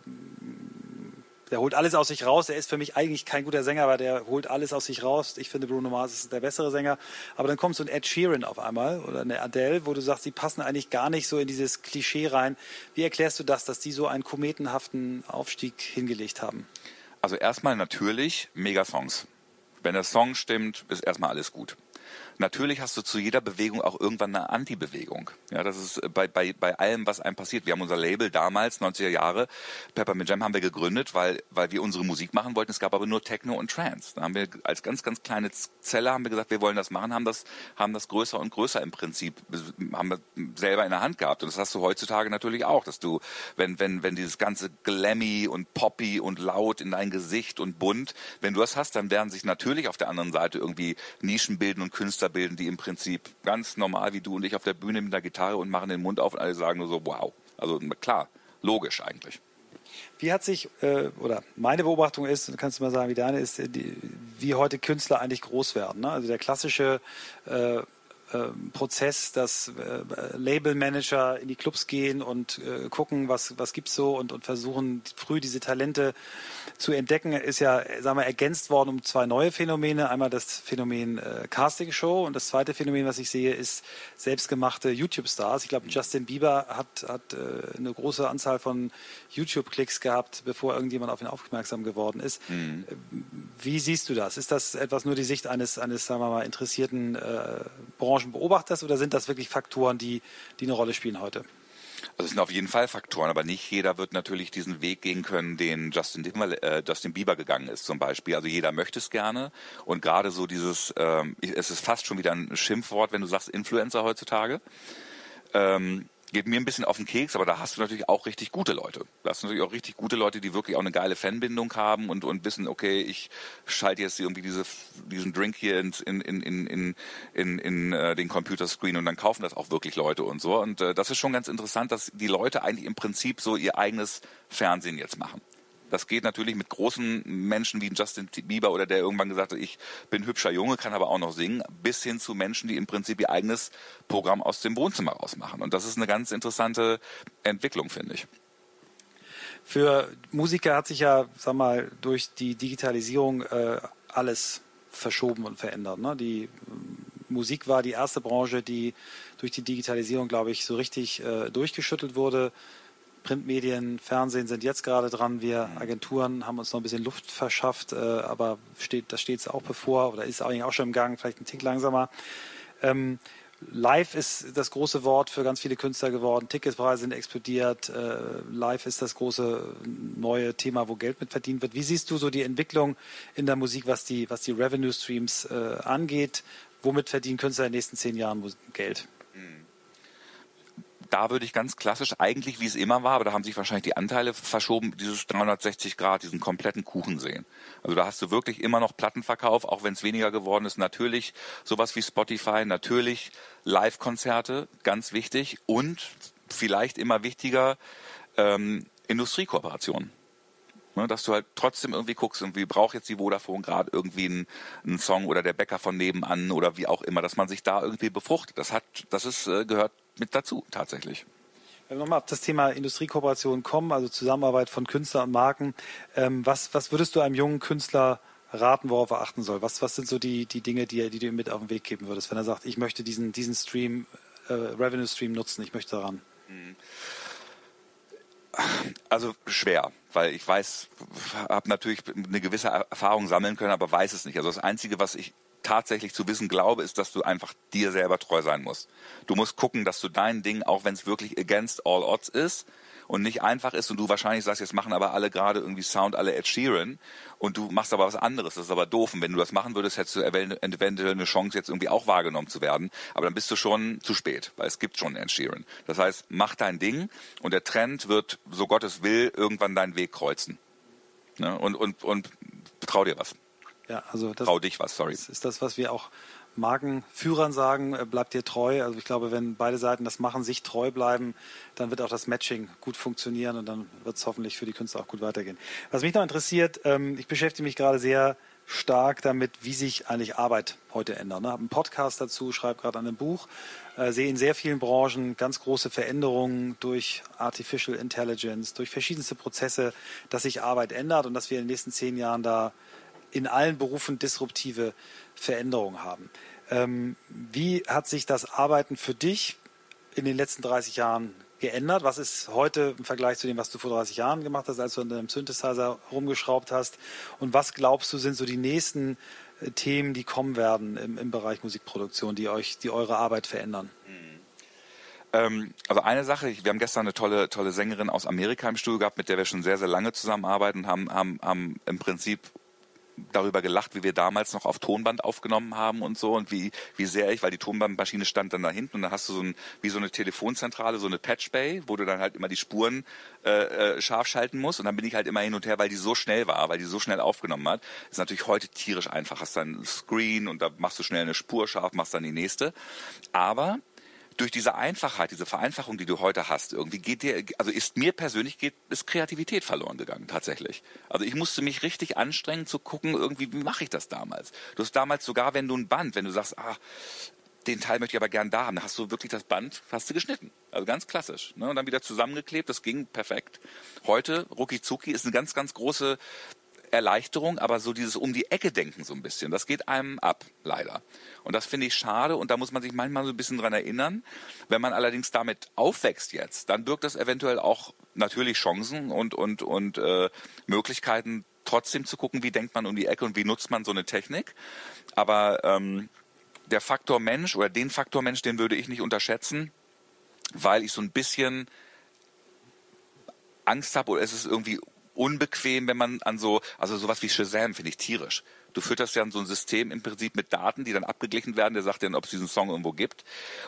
der holt alles aus sich raus. Er ist für mich eigentlich kein guter Sänger, aber der holt alles aus sich raus. Ich finde, Bruno Mars ist der bessere Sänger. Aber dann kommt so ein Ed Sheeran auf einmal oder eine Adele, wo du sagst, sie passen eigentlich gar nicht so in dieses Klischee rein. Wie erklärst du das, dass die so einen kometenhaften Aufstieg hingelegt haben? Also erstmal natürlich Mega-Songs. Wenn der Song stimmt, ist erstmal alles gut. Natürlich hast du zu jeder Bewegung auch irgendwann eine Anti-Bewegung. Ja, das ist bei, bei, bei allem, was einem passiert. Wir haben unser Label damals, 90er Jahre, Peppermint Jam haben wir gegründet, weil, weil wir unsere Musik machen wollten. Es gab aber nur Techno und Trance. Da haben wir als ganz, ganz kleine Zelle haben wir gesagt, wir wollen das machen, haben das, haben das größer und größer im Prinzip, haben wir selber in der Hand gehabt. Und das hast du heutzutage natürlich auch, dass du, wenn, wenn, wenn dieses ganze Glammy und Poppy und laut in dein Gesicht und bunt, wenn du das hast, dann werden sich natürlich auf der anderen Seite irgendwie Nischen bilden und Künstler bilden, die im Prinzip ganz normal wie du und ich auf der Bühne mit der Gitarre und machen den Mund auf und alle sagen nur so, wow. Also klar, logisch eigentlich. Wie hat sich, äh, oder meine Beobachtung ist, du kannst du mal sagen, wie deine ist, die, wie heute Künstler eigentlich groß werden. Ne? Also der klassische äh, Prozess, dass äh, Labelmanager in die Clubs gehen und äh, gucken, was, was gibt's so und, und versuchen früh diese Talente zu entdecken, ist ja, sagen wir, ergänzt worden um zwei neue Phänomene. Einmal das Phänomen äh, Casting Show und das zweite Phänomen, was ich sehe, ist selbstgemachte YouTube-Stars. Ich glaube, Justin Bieber hat, hat äh, eine große Anzahl von YouTube-Klicks gehabt, bevor irgendjemand auf ihn aufmerksam geworden ist. Mhm. Wie siehst du das? Ist das etwas nur die Sicht eines, eines sagen wir mal, interessierten äh, Branchenbeobachters oder sind das wirklich Faktoren, die, die eine Rolle spielen heute? Also es sind auf jeden Fall Faktoren, aber nicht jeder wird natürlich diesen Weg gehen können, den Justin, äh, Justin Bieber gegangen ist zum Beispiel. Also jeder möchte es gerne und gerade so dieses, ähm, es ist fast schon wieder ein Schimpfwort, wenn du sagst Influencer heutzutage. Ähm, geht mir ein bisschen auf den Keks, aber da hast du natürlich auch richtig gute Leute. Da hast du natürlich auch richtig gute Leute, die wirklich auch eine geile Fanbindung haben und, und wissen, okay, ich schalte jetzt irgendwie diese, diesen Drink hier in, in, in, in, in, in äh, den Computerscreen und dann kaufen das auch wirklich Leute und so. Und äh, das ist schon ganz interessant, dass die Leute eigentlich im Prinzip so ihr eigenes Fernsehen jetzt machen. Das geht natürlich mit großen Menschen wie Justin Bieber oder der irgendwann gesagt hat, ich bin hübscher Junge, kann aber auch noch singen, bis hin zu Menschen, die im Prinzip ihr eigenes Programm aus dem Wohnzimmer rausmachen. Und das ist eine ganz interessante Entwicklung, finde ich. Für Musiker hat sich ja, sag mal, durch die Digitalisierung äh, alles verschoben und verändert. Ne? Die ähm, Musik war die erste Branche, die durch die Digitalisierung, glaube ich, so richtig äh, durchgeschüttelt wurde. Printmedien, Fernsehen sind jetzt gerade dran. Wir Agenturen haben uns noch ein bisschen Luft verschafft, äh, aber steht, das steht jetzt auch bevor oder ist eigentlich auch schon im Gang, vielleicht ein Tick langsamer. Ähm, Live ist das große Wort für ganz viele Künstler geworden. Ticketpreise sind explodiert. Äh, live ist das große neue Thema, wo Geld mit verdient wird. Wie siehst du so die Entwicklung in der Musik, was die, was die Revenue Streams äh, angeht? Womit verdienen Künstler in den nächsten zehn Jahren Geld? Da würde ich ganz klassisch, eigentlich wie es immer war, aber da haben sich wahrscheinlich die Anteile verschoben, dieses 360 Grad, diesen kompletten Kuchen sehen. Also da hast du wirklich immer noch Plattenverkauf, auch wenn es weniger geworden ist. Natürlich sowas wie Spotify, natürlich Live-Konzerte, ganz wichtig und vielleicht immer wichtiger ähm, Industriekooperationen. Ne, dass du halt trotzdem irgendwie guckst, irgendwie braucht jetzt die Vodafone gerade irgendwie einen, einen, Song oder der Bäcker von nebenan oder wie auch immer, dass man sich da irgendwie befruchtet. Das hat, das ist, äh, gehört mit dazu tatsächlich. Wenn wir nochmal auf das Thema Industriekooperation kommen, also Zusammenarbeit von Künstlern und Marken, ähm, was, was würdest du einem jungen Künstler raten, worauf er achten soll? Was, was sind so die, die Dinge, die, die du ihm mit auf den Weg geben würdest, wenn er sagt, ich möchte diesen, diesen Stream, äh, Revenue Stream nutzen, ich möchte daran? Also schwer, weil ich weiß, habe natürlich eine gewisse Erfahrung sammeln können, aber weiß es nicht. Also das Einzige, was ich tatsächlich zu wissen glaube, ist, dass du einfach dir selber treu sein musst. Du musst gucken, dass du dein Ding, auch wenn es wirklich against all odds ist, und nicht einfach ist und du wahrscheinlich sagst, jetzt machen aber alle gerade irgendwie Sound, alle Ed Sheeran und du machst aber was anderes, das ist aber doof. Und wenn du das machen würdest, hättest du eventuell eine Chance, jetzt irgendwie auch wahrgenommen zu werden. Aber dann bist du schon zu spät, weil es gibt schon Ed Sheeran. Das heißt, mach dein Ding und der Trend wird, so Gott es will, irgendwann deinen Weg kreuzen. Ne? Und, und, und trau dir was. Ja, also das, trau dich was, sorry. Das ist das, was wir auch Markenführern sagen, äh, bleibt dir treu. Also ich glaube, wenn beide Seiten das machen, sich treu bleiben, dann wird auch das Matching gut funktionieren und dann wird es hoffentlich für die Künstler auch gut weitergehen. Was mich noch interessiert, ähm, ich beschäftige mich gerade sehr stark damit, wie sich eigentlich Arbeit heute ändert. Ich habe einen Podcast dazu, schreibe gerade an einem Buch, äh, sehe in sehr vielen Branchen ganz große Veränderungen durch Artificial Intelligence, durch verschiedenste Prozesse, dass sich Arbeit ändert und dass wir in den nächsten zehn Jahren da in allen Berufen disruptive Veränderungen haben. Ähm, wie hat sich das Arbeiten für dich in den letzten 30 Jahren geändert? Was ist heute im Vergleich zu dem, was du vor 30 Jahren gemacht hast, als du an deinem Synthesizer rumgeschraubt hast? Und was glaubst du, sind so die nächsten äh, Themen, die kommen werden im, im, Bereich Musikproduktion, die euch, die eure Arbeit verändern? Mhm. Ähm, also eine Sache, wir haben gestern eine tolle, tolle Sängerin aus Amerika im Studio gehabt, mit der wir schon sehr, sehr lange zusammenarbeiten, haben, haben, haben im Prinzip darüber gelacht, wie wir damals noch auf Tonband aufgenommen haben und so und wie, wie sehr ich, weil die Tonbandmaschine stand dann da hinten und dann hast du so ein, wie so eine Telefonzentrale, so eine Patch Bay, wo du dann halt immer die Spuren äh, äh, scharf schalten musst und dann bin ich halt immer hin und her, weil die so schnell war, weil die so schnell aufgenommen hat. ist natürlich heute tierisch einfach. Hast dann Screen und da machst du schnell eine Spur scharf, machst dann die nächste. Aber durch diese Einfachheit, diese Vereinfachung, die du heute hast, irgendwie geht dir, also ist mir persönlich geht, ist Kreativität verloren gegangen, tatsächlich. Also ich musste mich richtig anstrengen zu gucken, irgendwie, wie mache ich das damals? Du hast damals sogar, wenn du ein Band, wenn du sagst, ah, den Teil möchte ich aber gern da haben, dann hast du wirklich das Band, hast du geschnitten. Also ganz klassisch. Ne? Und dann wieder zusammengeklebt, das ging perfekt. Heute, Ruki Zuki, ist eine ganz, ganz große Erleichterung, aber so dieses um die Ecke denken so ein bisschen, das geht einem ab, leider. Und das finde ich schade und da muss man sich manchmal so ein bisschen dran erinnern. Wenn man allerdings damit aufwächst jetzt, dann birgt das eventuell auch natürlich Chancen und, und, und äh, Möglichkeiten, trotzdem zu gucken, wie denkt man um die Ecke und wie nutzt man so eine Technik. Aber ähm, der Faktor Mensch oder den Faktor Mensch, den würde ich nicht unterschätzen, weil ich so ein bisschen Angst habe oder es ist irgendwie unbequem, wenn man an so, also sowas wie Shazam finde ich tierisch. Du fütterst ja so ein System im Prinzip mit Daten, die dann abgeglichen werden, der sagt dann, ob es diesen Song irgendwo gibt.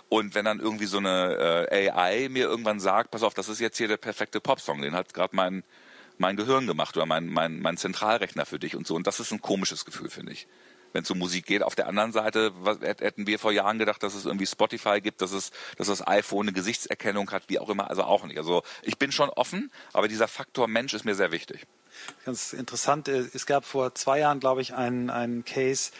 Und wenn dann irgendwie so eine äh, AI mir irgendwann sagt, pass auf, das ist jetzt hier der perfekte Popsong, den hat gerade mein, mein Gehirn gemacht oder mein, mein, mein Zentralrechner für dich und so. Und das ist ein komisches Gefühl, finde ich wenn es um Musik geht. Auf der anderen Seite was, hätten wir vor Jahren gedacht, dass es irgendwie Spotify gibt, dass es, dass das iPhone eine Gesichtserkennung hat, wie auch immer. Also auch nicht. Also ich bin schon offen, aber dieser Faktor Mensch ist mir sehr wichtig. Ganz interessant. Äh, es gab vor zwei Jahren, glaube ich, einen, einen Case,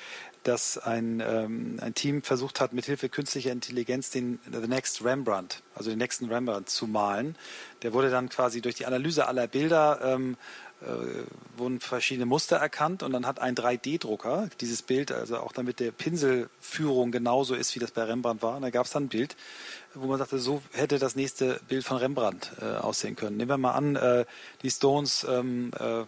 dass ein, ähm, ein Team versucht hat, mithilfe künstlicher Intelligenz den The Next Rembrandt, also den nächsten Rembrandt zu malen. Der wurde dann quasi durch die Analyse aller Bilder ähm, äh, wurden verschiedene Muster erkannt und dann hat ein 3D-Drucker dieses Bild, also auch damit der Pinselführung genauso ist, wie das bei Rembrandt war. Und da gab es dann ein Bild, wo man sagte, so hätte das nächste Bild von Rembrandt äh, aussehen können. Nehmen wir mal an, äh, die Stones ähm, äh,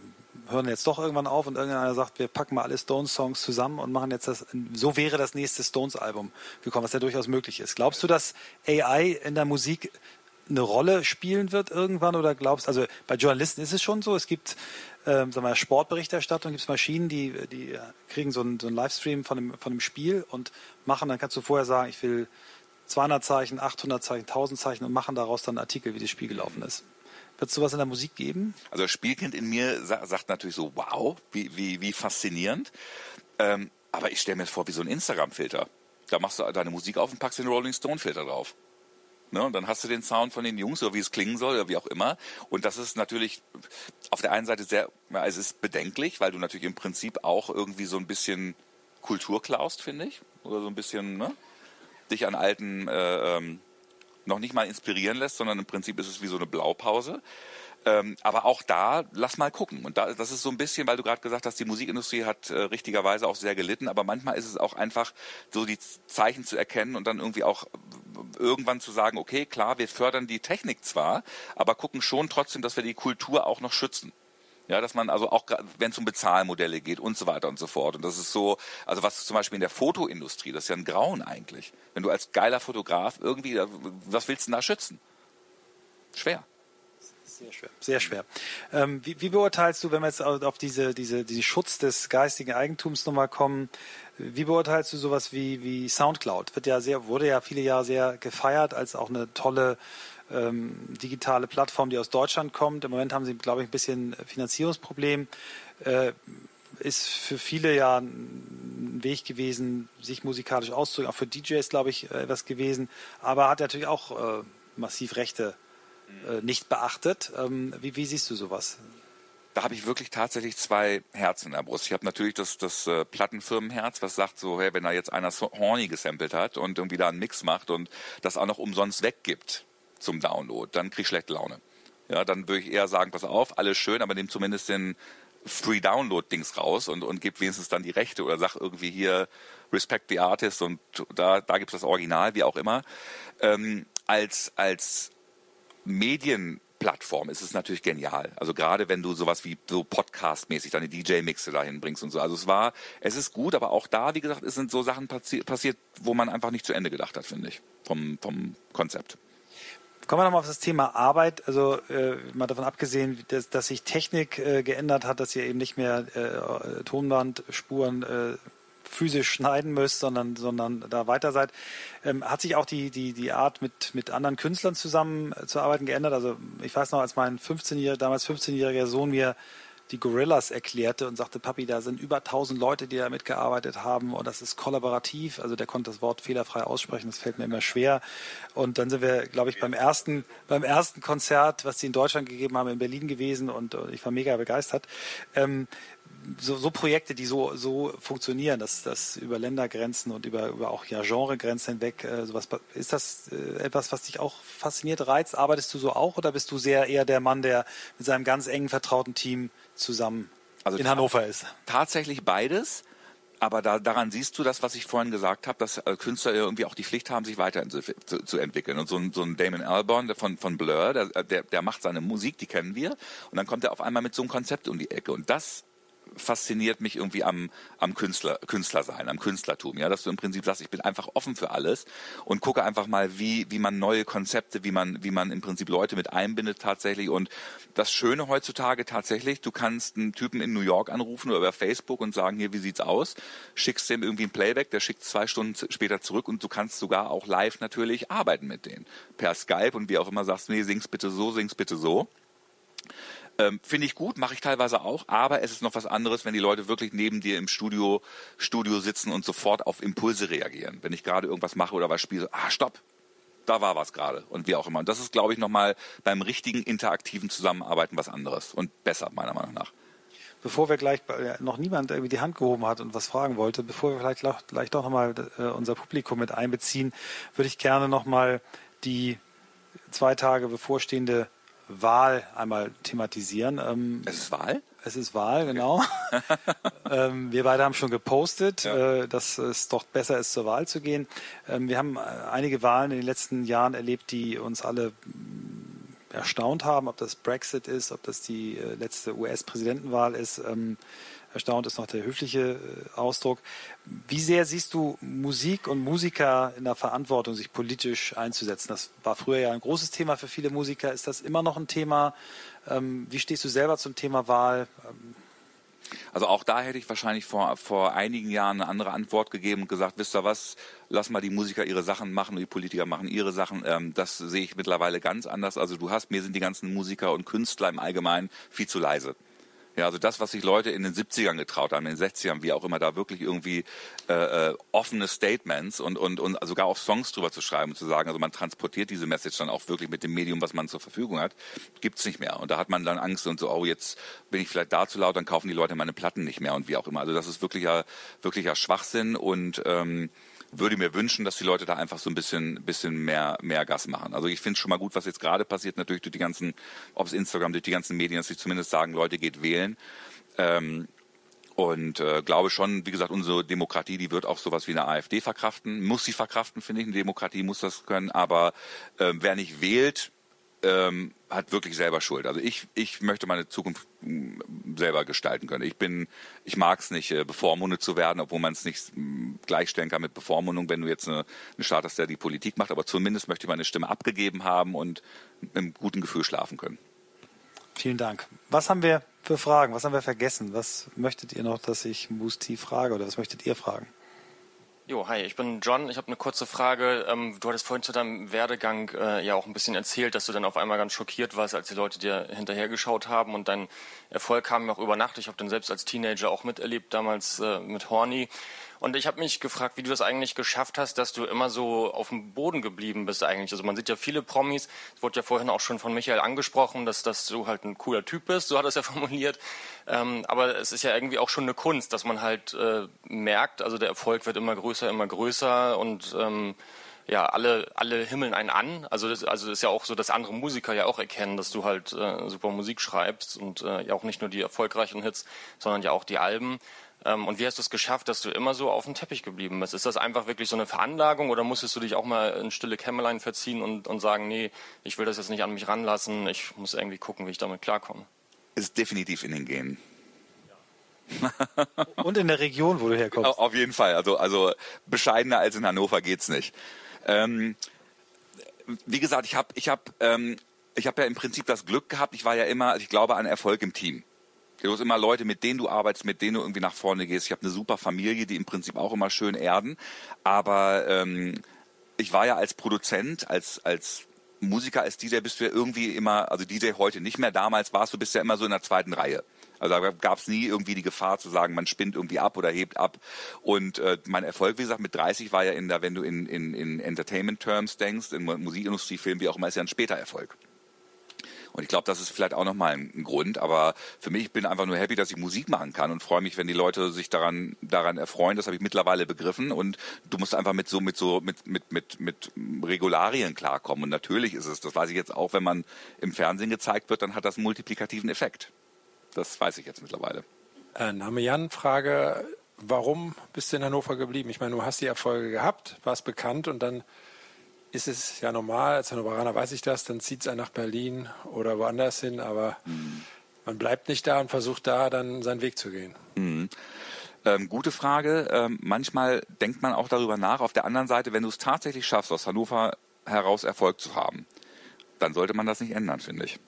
hören jetzt doch irgendwann auf und irgendeiner sagt, wir packen mal alle Stones-Songs zusammen und machen jetzt das, so wäre das nächste Stones-Album gekommen, was ja durchaus möglich ist. Glaubst du, dass AI in der Musik eine Rolle spielen wird irgendwann oder glaubst, also bei Journalisten ist es schon so, es gibt ähm, sagen wir, Sportberichterstattung, gibt es Maschinen, die, die kriegen so einen, so einen Livestream von einem, von einem Spiel und machen, dann kannst du vorher sagen, ich will 200 Zeichen, 800 Zeichen, 1000 Zeichen und machen daraus dann einen Artikel, wie das Spiel gelaufen ist. Wird es sowas in der Musik geben? Also das Spielkind in mir sagt natürlich so, wow, wie, wie, wie faszinierend. Ähm, aber ich stelle mir vor, wie so ein Instagram-Filter. Da machst du deine Musik auf und packst den Rolling Stone-Filter drauf. Ne? Und dann hast du den Sound von den Jungs, oder wie es klingen soll, oder wie auch immer. Und das ist natürlich auf der einen Seite sehr, ja, es ist bedenklich, weil du natürlich im Prinzip auch irgendwie so ein bisschen Kultur klaust, finde ich. Oder so ein bisschen, ne? Dich an alten, äh, ähm, noch nicht mal inspirieren lässt, sondern im Prinzip ist es wie so eine Blaupause. Ähm, aber auch da, lass mal gucken. Und da, das ist so ein bisschen, weil du gerade gesagt hast, die Musikindustrie hat äh, richtigerweise auch sehr gelitten, aber manchmal ist es auch einfach so die Zeichen zu erkennen und dann irgendwie auch irgendwann zu sagen, okay, klar, wir fördern die Technik zwar, aber gucken schon trotzdem, dass wir die Kultur auch noch schützen. Ja, dass man also auch, wenn es um Bezahlmodelle geht und so weiter und so fort. Und das ist so, also was zum Beispiel in der Fotoindustrie, das ist ja ein Grauen eigentlich. Wenn du als geiler Fotograf irgendwie, was willst du denn da schützen? Schwer. Sehr schwer. Sehr schwer. Ähm, wie, wie, beurteilst du, wenn wir jetzt auf diese, diese, diesen Schutz des geistigen Eigentums nochmal kommen, wie beurteilst du sowas wie, wie Soundcloud? Wird ja sehr, wurde ja viele Jahre sehr gefeiert als auch eine tolle ähm, digitale Plattform, die aus Deutschland kommt. Im Moment haben sie, glaube ich, ein bisschen Finanzierungsproblem. Äh, ist für viele ja ein Weg gewesen, sich musikalisch auszudrücken. Auch für DJs, glaube ich, etwas gewesen. Aber hat natürlich auch äh, massiv Rechte äh, nicht beachtet. Ähm, wie, wie, siehst du sowas? Da habe ich wirklich tatsächlich zwei Herzen in der Brust. Ich habe natürlich das, das äh, Plattenfirmenherz, was sagt so, hey, wenn da jetzt einer Horny gesampelt hat und irgendwie da einen Mix macht und das auch noch umsonst weggibt zum Download, dann kriege ich schlechte Laune. Ja, dann würde ich eher sagen, pass auf, alles schön, aber nimm zumindest den Free Download Dings raus und, und gib wenigstens dann die Rechte oder sag irgendwie hier Respect the Artist und da, da es das Original, wie auch immer. Ähm, als, als Medienplattform ist es natürlich genial. Also gerade wenn du sowas wie so Podcast-mäßig deine DJ-Mixe dahin bringst und so. Also es war, es ist gut, aber auch da, wie gesagt, es sind so Sachen passi passiert, wo man einfach nicht zu Ende gedacht hat, finde ich, vom, vom Konzept. Kommen wir nochmal auf das Thema Arbeit. Also äh, mal davon abgesehen, dass, dass sich Technik äh, geändert hat, dass ihr eben nicht mehr äh, Tonbandspuren äh, physisch schneiden müsst, sondern, sondern da weiter seid. Ähm, hat sich auch die, die, die Art, mit, mit anderen Künstlern zusammenzuarbeiten geändert? Also ich weiß noch, als mein 15-jähriger, damals 15-jähriger Sohn mir die Gorillas erklärte und sagte, Papi, da sind über 1000 Leute, die da mitgearbeitet haben und das ist kollaborativ. Also der konnte das Wort fehlerfrei aussprechen, das fällt mir immer schwer. Und dann sind wir, glaube ich, beim ersten, beim ersten Konzert, was sie in Deutschland gegeben haben, in Berlin gewesen und ich war mega begeistert. Ähm, so, so Projekte, die so, so funktionieren, dass das über Ländergrenzen und über, über auch ja Genregrenzen hinweg äh, sowas ist das äh, etwas, was dich auch fasziniert, reizt? Arbeitest du so auch oder bist du sehr eher der Mann, der mit seinem ganz engen vertrauten Team zusammen also in Hannover ist? Tatsächlich beides. Aber da, daran siehst du das, was ich vorhin gesagt habe, dass äh, Künstler irgendwie auch die Pflicht haben, sich weiterzuentwickeln. Und so ein, so ein Damon Albarn von, von Blur, der, der, der macht seine Musik, die kennen wir. Und dann kommt er auf einmal mit so einem Konzept um die Ecke. Und das fasziniert mich irgendwie am, am Künstler, Künstler sein, am Künstlertum. Ja, dass du im Prinzip sagst, ich bin einfach offen für alles und gucke einfach mal, wie, wie man neue Konzepte, wie man, wie man im Prinzip Leute mit einbindet tatsächlich. Und das Schöne heutzutage tatsächlich, du kannst einen Typen in New York anrufen oder über Facebook und sagen, hier, wie sieht's aus? Schickst dem irgendwie ein Playback, der schickt zwei Stunden später zurück und du kannst sogar auch live natürlich arbeiten mit denen. Per Skype und wie auch immer sagst, nee, sing's bitte so, sing's bitte so. Ähm, Finde ich gut, mache ich teilweise auch, aber es ist noch was anderes, wenn die Leute wirklich neben dir im Studio, Studio sitzen und sofort auf Impulse reagieren. Wenn ich gerade irgendwas mache oder was spiele, ah, stopp, da war was gerade und wie auch immer. Und das ist, glaube ich, nochmal beim richtigen interaktiven Zusammenarbeiten was anderes und besser, meiner Meinung nach. Bevor wir gleich, noch niemand irgendwie die Hand gehoben hat und was fragen wollte, bevor wir vielleicht gleich doch nochmal äh, unser Publikum mit einbeziehen, würde ich gerne nochmal die zwei Tage bevorstehende Wahl einmal thematisieren. Ähm, es ist Wahl? Es ist Wahl, genau. ähm, wir beide haben schon gepostet, ja. äh, dass es doch besser ist, zur Wahl zu gehen. Ähm, wir haben äh, einige Wahlen in den letzten Jahren erlebt, die uns alle mm, erstaunt haben, ob das Brexit ist, ob das die äh, letzte US-Präsidentenwahl ist. Ähm, erstaunt ist noch der höfliche äh, Ausdruck. Wie sehr siehst du Musik und Musiker in der Verantwortung, sich politisch einzusetzen? Das war früher ja ein großes Thema für viele Musiker. Ist das immer noch ein Thema? Ähm, wie stehst du selber zum Thema Wahl? Ähm, also auch da hätte ich wahrscheinlich vor, vor einigen Jahren eine andere Antwort gegeben und gesagt, wisst ihr was, lass mal die Musiker ihre Sachen machen und die Politiker machen ihre Sachen. Ähm, das sehe ich mittlerweile ganz anders. Also du hast, mir sind die ganzen Musiker und Künstler im Allgemeinen viel zu leise. Ja, also das, was sich Leute in den 70ern getraut haben, in den 60ern, wie auch immer, da wirklich irgendwie äh, äh, offene Statements und, und, und sogar auch Songs drüber zu schreiben und zu sagen, also man transportiert diese Message dann auch wirklich mit dem Medium, was man zur Verfügung hat, gibt's nicht mehr. Und da hat man dann Angst und so, oh, jetzt bin ich vielleicht da zu laut, dann kaufen die Leute meine Platten nicht mehr und wie auch immer. Also das ist wirklicher, wirklicher Schwachsinn und ähm, würde mir wünschen, dass die Leute da einfach so ein bisschen, bisschen mehr, mehr Gas machen. Also ich finde es schon mal gut, was jetzt gerade passiert, natürlich durch die ganzen, ob es Instagram, durch die ganzen Medien, dass sie zumindest sagen, Leute, geht wählen. Ähm, und äh, glaube schon, wie gesagt, unsere Demokratie, die wird auch sowas wie eine AfD verkraften, muss sie verkraften, finde ich. Eine Demokratie muss das können. Aber äh, wer nicht wählt, ähm, hat wirklich selber Schuld. Also ich, ich möchte meine Zukunft mm, selber gestalten können. Ich bin, ich mag es nicht, äh, bevormundet zu werden, obwohl man es nicht mm, gleichstellen kann mit Bevormundung, wenn du jetzt eine, eine Staat hast, der die Politik macht. Aber zumindest möchte ich meine Stimme abgegeben haben und einem guten Gefühl schlafen können. Vielen Dank. Was haben wir für Fragen? Was haben wir vergessen? Was möchtet ihr noch, dass ich Musti frage oder was möchtet ihr fragen? Jo, hi, ich bin John. Ich habe eine kurze Frage. Ähm, du hattest vorhin zu deinem Werdegang äh, ja auch ein bisschen erzählt, dass du dann auf einmal ganz schockiert warst, als die Leute dir hinterhergeschaut haben und dein Erfolg kam auch über Nacht. Ich habe den selbst als Teenager auch miterlebt, damals äh, mit Horny. Und ich habe mich gefragt, wie du das eigentlich geschafft hast, dass du immer so auf dem Boden geblieben bist eigentlich. Also man sieht ja viele Promis, es wurde ja vorhin auch schon von Michael angesprochen, dass, dass du halt ein cooler Typ bist, so hat er es ja formuliert. Ähm, aber es ist ja irgendwie auch schon eine Kunst, dass man halt äh, merkt, also der Erfolg wird immer größer, immer größer und ähm, ja, alle, alle himmeln einen an. Also das, also das ist ja auch so, dass andere Musiker ja auch erkennen, dass du halt äh, super Musik schreibst und äh, ja auch nicht nur die erfolgreichen Hits, sondern ja auch die Alben. Ähm, und wie hast du es geschafft, dass du immer so auf dem Teppich geblieben bist? Ist das einfach wirklich so eine Veranlagung oder musstest du dich auch mal in stille Kämmerlein verziehen und, und sagen, nee, ich will das jetzt nicht an mich ranlassen, ich muss irgendwie gucken, wie ich damit klarkomme? Ist definitiv in den Genen. und in der Region, wo du herkommst. Auf jeden Fall. Also, also bescheidener als in Hannover geht's nicht. Ähm, wie gesagt, ich habe ich hab, ähm, ich hab ja im Prinzip das Glück gehabt, ich war ja immer, also ich glaube an Erfolg im Team. Du hast immer Leute, mit denen du arbeitest, mit denen du irgendwie nach vorne gehst. Ich habe eine super Familie, die im Prinzip auch immer schön erden. Aber ähm, ich war ja als Produzent, als, als Musiker, als DJ bist du ja irgendwie immer, also DJ heute nicht mehr, damals warst du bist ja immer so in der zweiten Reihe. Also da gab es nie irgendwie die Gefahr zu sagen, man spinnt irgendwie ab oder hebt ab. Und äh, mein Erfolg, wie gesagt, mit 30 war ja in der, wenn du in, in, in Entertainment-Terms denkst, in Musikindustrie, Film, wie auch immer, ist ja ein später Erfolg. Und ich glaube, das ist vielleicht auch nochmal ein, Grund. Aber für mich, ich bin einfach nur happy, dass ich Musik machen kann und freue mich, wenn die Leute sich daran, daran erfreuen. Das habe ich mittlerweile begriffen. Und du musst einfach mit so, mit so, mit, mit, mit, mit Regularien klarkommen. Und natürlich ist es, das weiß ich jetzt auch, wenn man im Fernsehen gezeigt wird, dann hat das einen multiplikativen Effekt. Das weiß ich jetzt mittlerweile. Äh, Name Jan, Frage, warum bist du in Hannover geblieben? Ich meine, du hast die Erfolge gehabt, warst bekannt und dann ist es ja normal, als Hannoveraner weiß ich das, dann zieht es einen nach Berlin oder woanders hin, aber mhm. man bleibt nicht da und versucht da dann seinen Weg zu gehen. Mhm. Ähm, gute Frage. Ähm, manchmal denkt man auch darüber nach. Auf der anderen Seite, wenn du es tatsächlich schaffst, aus Hannover heraus Erfolg zu haben, dann sollte man das nicht ändern, finde ich.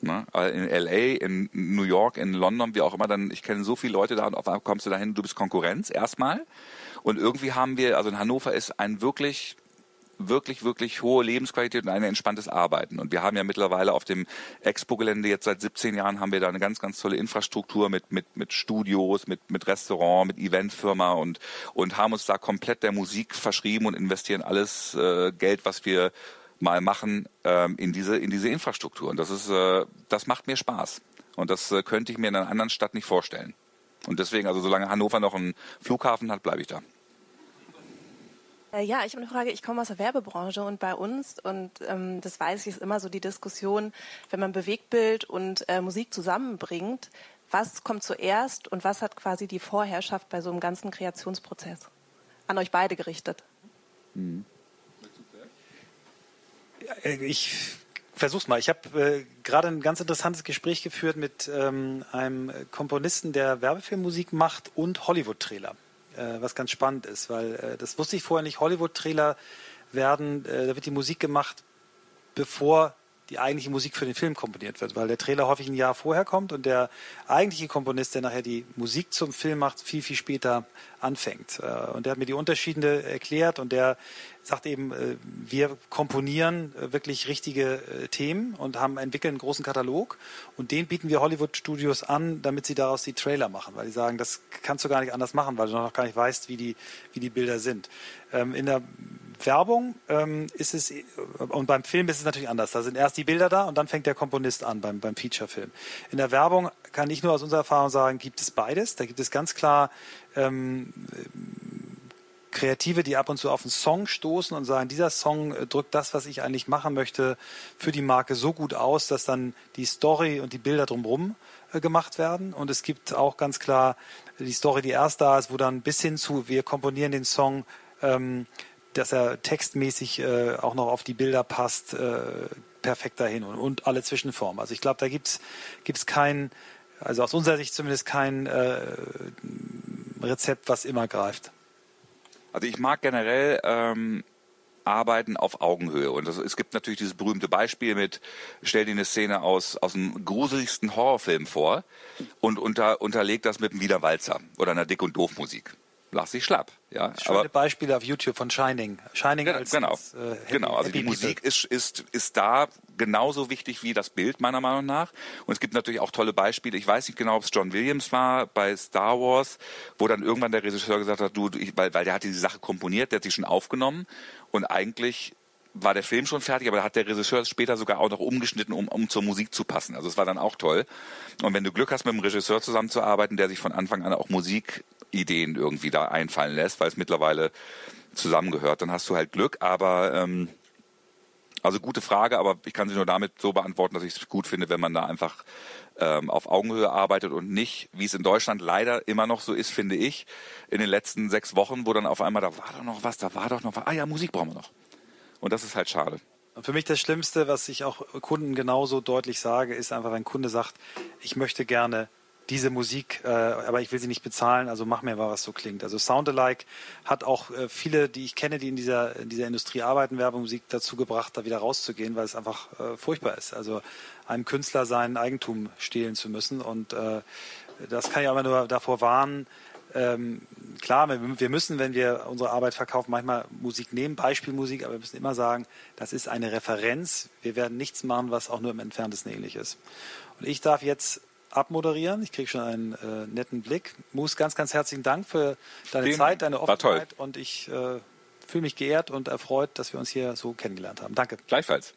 Ne? In LA, in New York, in London, wie auch immer, dann, ich kenne so viele Leute da und auf einmal kommst du dahin, du bist Konkurrenz erstmal. Und irgendwie haben wir, also in Hannover ist ein wirklich wirklich, wirklich hohe Lebensqualität und ein entspanntes Arbeiten. Und wir haben ja mittlerweile auf dem Expo-Gelände jetzt seit 17 Jahren haben wir da eine ganz, ganz tolle Infrastruktur mit, mit, mit Studios, mit, mit Restaurant, mit Eventfirma und, und haben uns da komplett der Musik verschrieben und investieren alles äh, Geld, was wir mal machen, ähm, in diese, in diese Infrastruktur. Und das ist, äh, das macht mir Spaß. Und das äh, könnte ich mir in einer anderen Stadt nicht vorstellen. Und deswegen, also solange Hannover noch einen Flughafen hat, bleibe ich da. Äh, ja, ich habe eine Frage. Ich komme aus der Werbebranche und bei uns, und ähm, das weiß ich, ist immer so die Diskussion, wenn man Bewegtbild und äh, Musik zusammenbringt, was kommt zuerst und was hat quasi die Vorherrschaft bei so einem ganzen Kreationsprozess? An euch beide gerichtet. Mhm. Ich versuch's mal. Ich habe äh, gerade ein ganz interessantes Gespräch geführt mit ähm, einem Komponisten, der Werbefilmmusik macht und Hollywood-Trailer äh, was ganz spannend ist, weil äh, das wusste ich vorher nicht. Hollywood-Trailer werden, äh, da wird die Musik gemacht, bevor die eigentliche Musik für den Film komponiert wird, weil der Trailer häufig ein Jahr vorher kommt und der eigentliche Komponist, der nachher die Musik zum Film macht, viel, viel später anfängt. Äh, und der hat mir die Unterschiede erklärt und der sagt eben, äh, wir komponieren äh, wirklich richtige Themen und haben entwickeln einen großen Katalog und den bieten wir Hollywood Studios an, damit sie daraus die Trailer machen, weil die sagen, das kannst du gar nicht anders machen, weil du noch gar nicht weißt, wie die, wie die Bilder sind. Ähm, in der Werbung ähm, ist es, und beim Film ist es natürlich anders. Da sind erst die Bilder da und dann fängt der Komponist an beim, beim Feature-Film. In der Werbung kann ich nur aus unserer Erfahrung sagen, gibt es beides. Da gibt es ganz klar ähm, Kreative, die ab und zu auf einen Song stoßen und sagen, dieser Song äh, drückt das, was ich eigentlich machen möchte, für die Marke so gut aus, dass dann die Story und die Bilder drumherum äh, gemacht werden. Und es gibt auch ganz klar die Story, die erst da ist, wo dann bis hin zu, wir komponieren den Song ähm, dass er textmäßig äh, auch noch auf die Bilder passt, äh, perfekt dahin und, und alle Zwischenformen. Also ich glaube, da gibt es kein, also aus unserer Sicht zumindest kein äh, Rezept, was immer greift. Also ich mag generell ähm, Arbeiten auf Augenhöhe. Und das, es gibt natürlich dieses berühmte Beispiel mit, stell dir eine Szene aus, aus dem gruseligsten Horrorfilm vor und unter, unterleg das mit einem Wiederwalzer oder einer Dick- und Doof-Musik lass sie schlapp. Ja, Schöne aber, Beispiele auf YouTube von Shining. Shining genau, als, genau, als, äh, Happy, genau. Also die Musik ist, ist, ist da genauso wichtig wie das Bild meiner Meinung nach. Und es gibt natürlich auch tolle Beispiele. Ich weiß nicht genau, ob es John Williams war bei Star Wars, wo dann irgendwann der Regisseur gesagt hat, du, ich, weil, weil der hat diese Sache komponiert, der hat sie schon aufgenommen und eigentlich war der Film schon fertig, aber da hat der Regisseur später sogar auch noch umgeschnitten, um, um zur Musik zu passen. Also es war dann auch toll. Und wenn du Glück hast, mit einem Regisseur zusammenzuarbeiten, der sich von Anfang an auch Musikideen irgendwie da einfallen lässt, weil es mittlerweile zusammengehört, dann hast du halt Glück. Aber ähm, also gute Frage, aber ich kann sie nur damit so beantworten, dass ich es gut finde, wenn man da einfach ähm, auf Augenhöhe arbeitet und nicht, wie es in Deutschland leider immer noch so ist, finde ich, in den letzten sechs Wochen, wo dann auf einmal, da war doch noch was, da war doch noch was, ah ja, Musik brauchen wir noch. Und das ist halt schade. Für mich das Schlimmste, was ich auch Kunden genauso deutlich sage, ist einfach, wenn ein Kunde sagt, ich möchte gerne diese Musik, äh, aber ich will sie nicht bezahlen, also mach mir mal, was so klingt. Also Soundalike hat auch äh, viele, die ich kenne, die in dieser, in dieser Industrie arbeiten, Werbemusik dazu gebracht, da wieder rauszugehen, weil es einfach äh, furchtbar ist. Also einem Künstler sein Eigentum stehlen zu müssen und äh, das kann ich aber nur davor warnen, ähm, klar, wir müssen, wenn wir unsere Arbeit verkaufen, manchmal Musik nehmen, Beispielmusik, aber wir müssen immer sagen, das ist eine Referenz. Wir werden nichts machen, was auch nur im Entferntesten ähnlich ist. Und ich darf jetzt abmoderieren. Ich kriege schon einen äh, netten Blick. Mus, ganz, ganz herzlichen Dank für deine Vielen Zeit, deine Offenheit. Und ich äh, fühle mich geehrt und erfreut, dass wir uns hier so kennengelernt haben. Danke. Gleichfalls.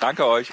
Danke euch.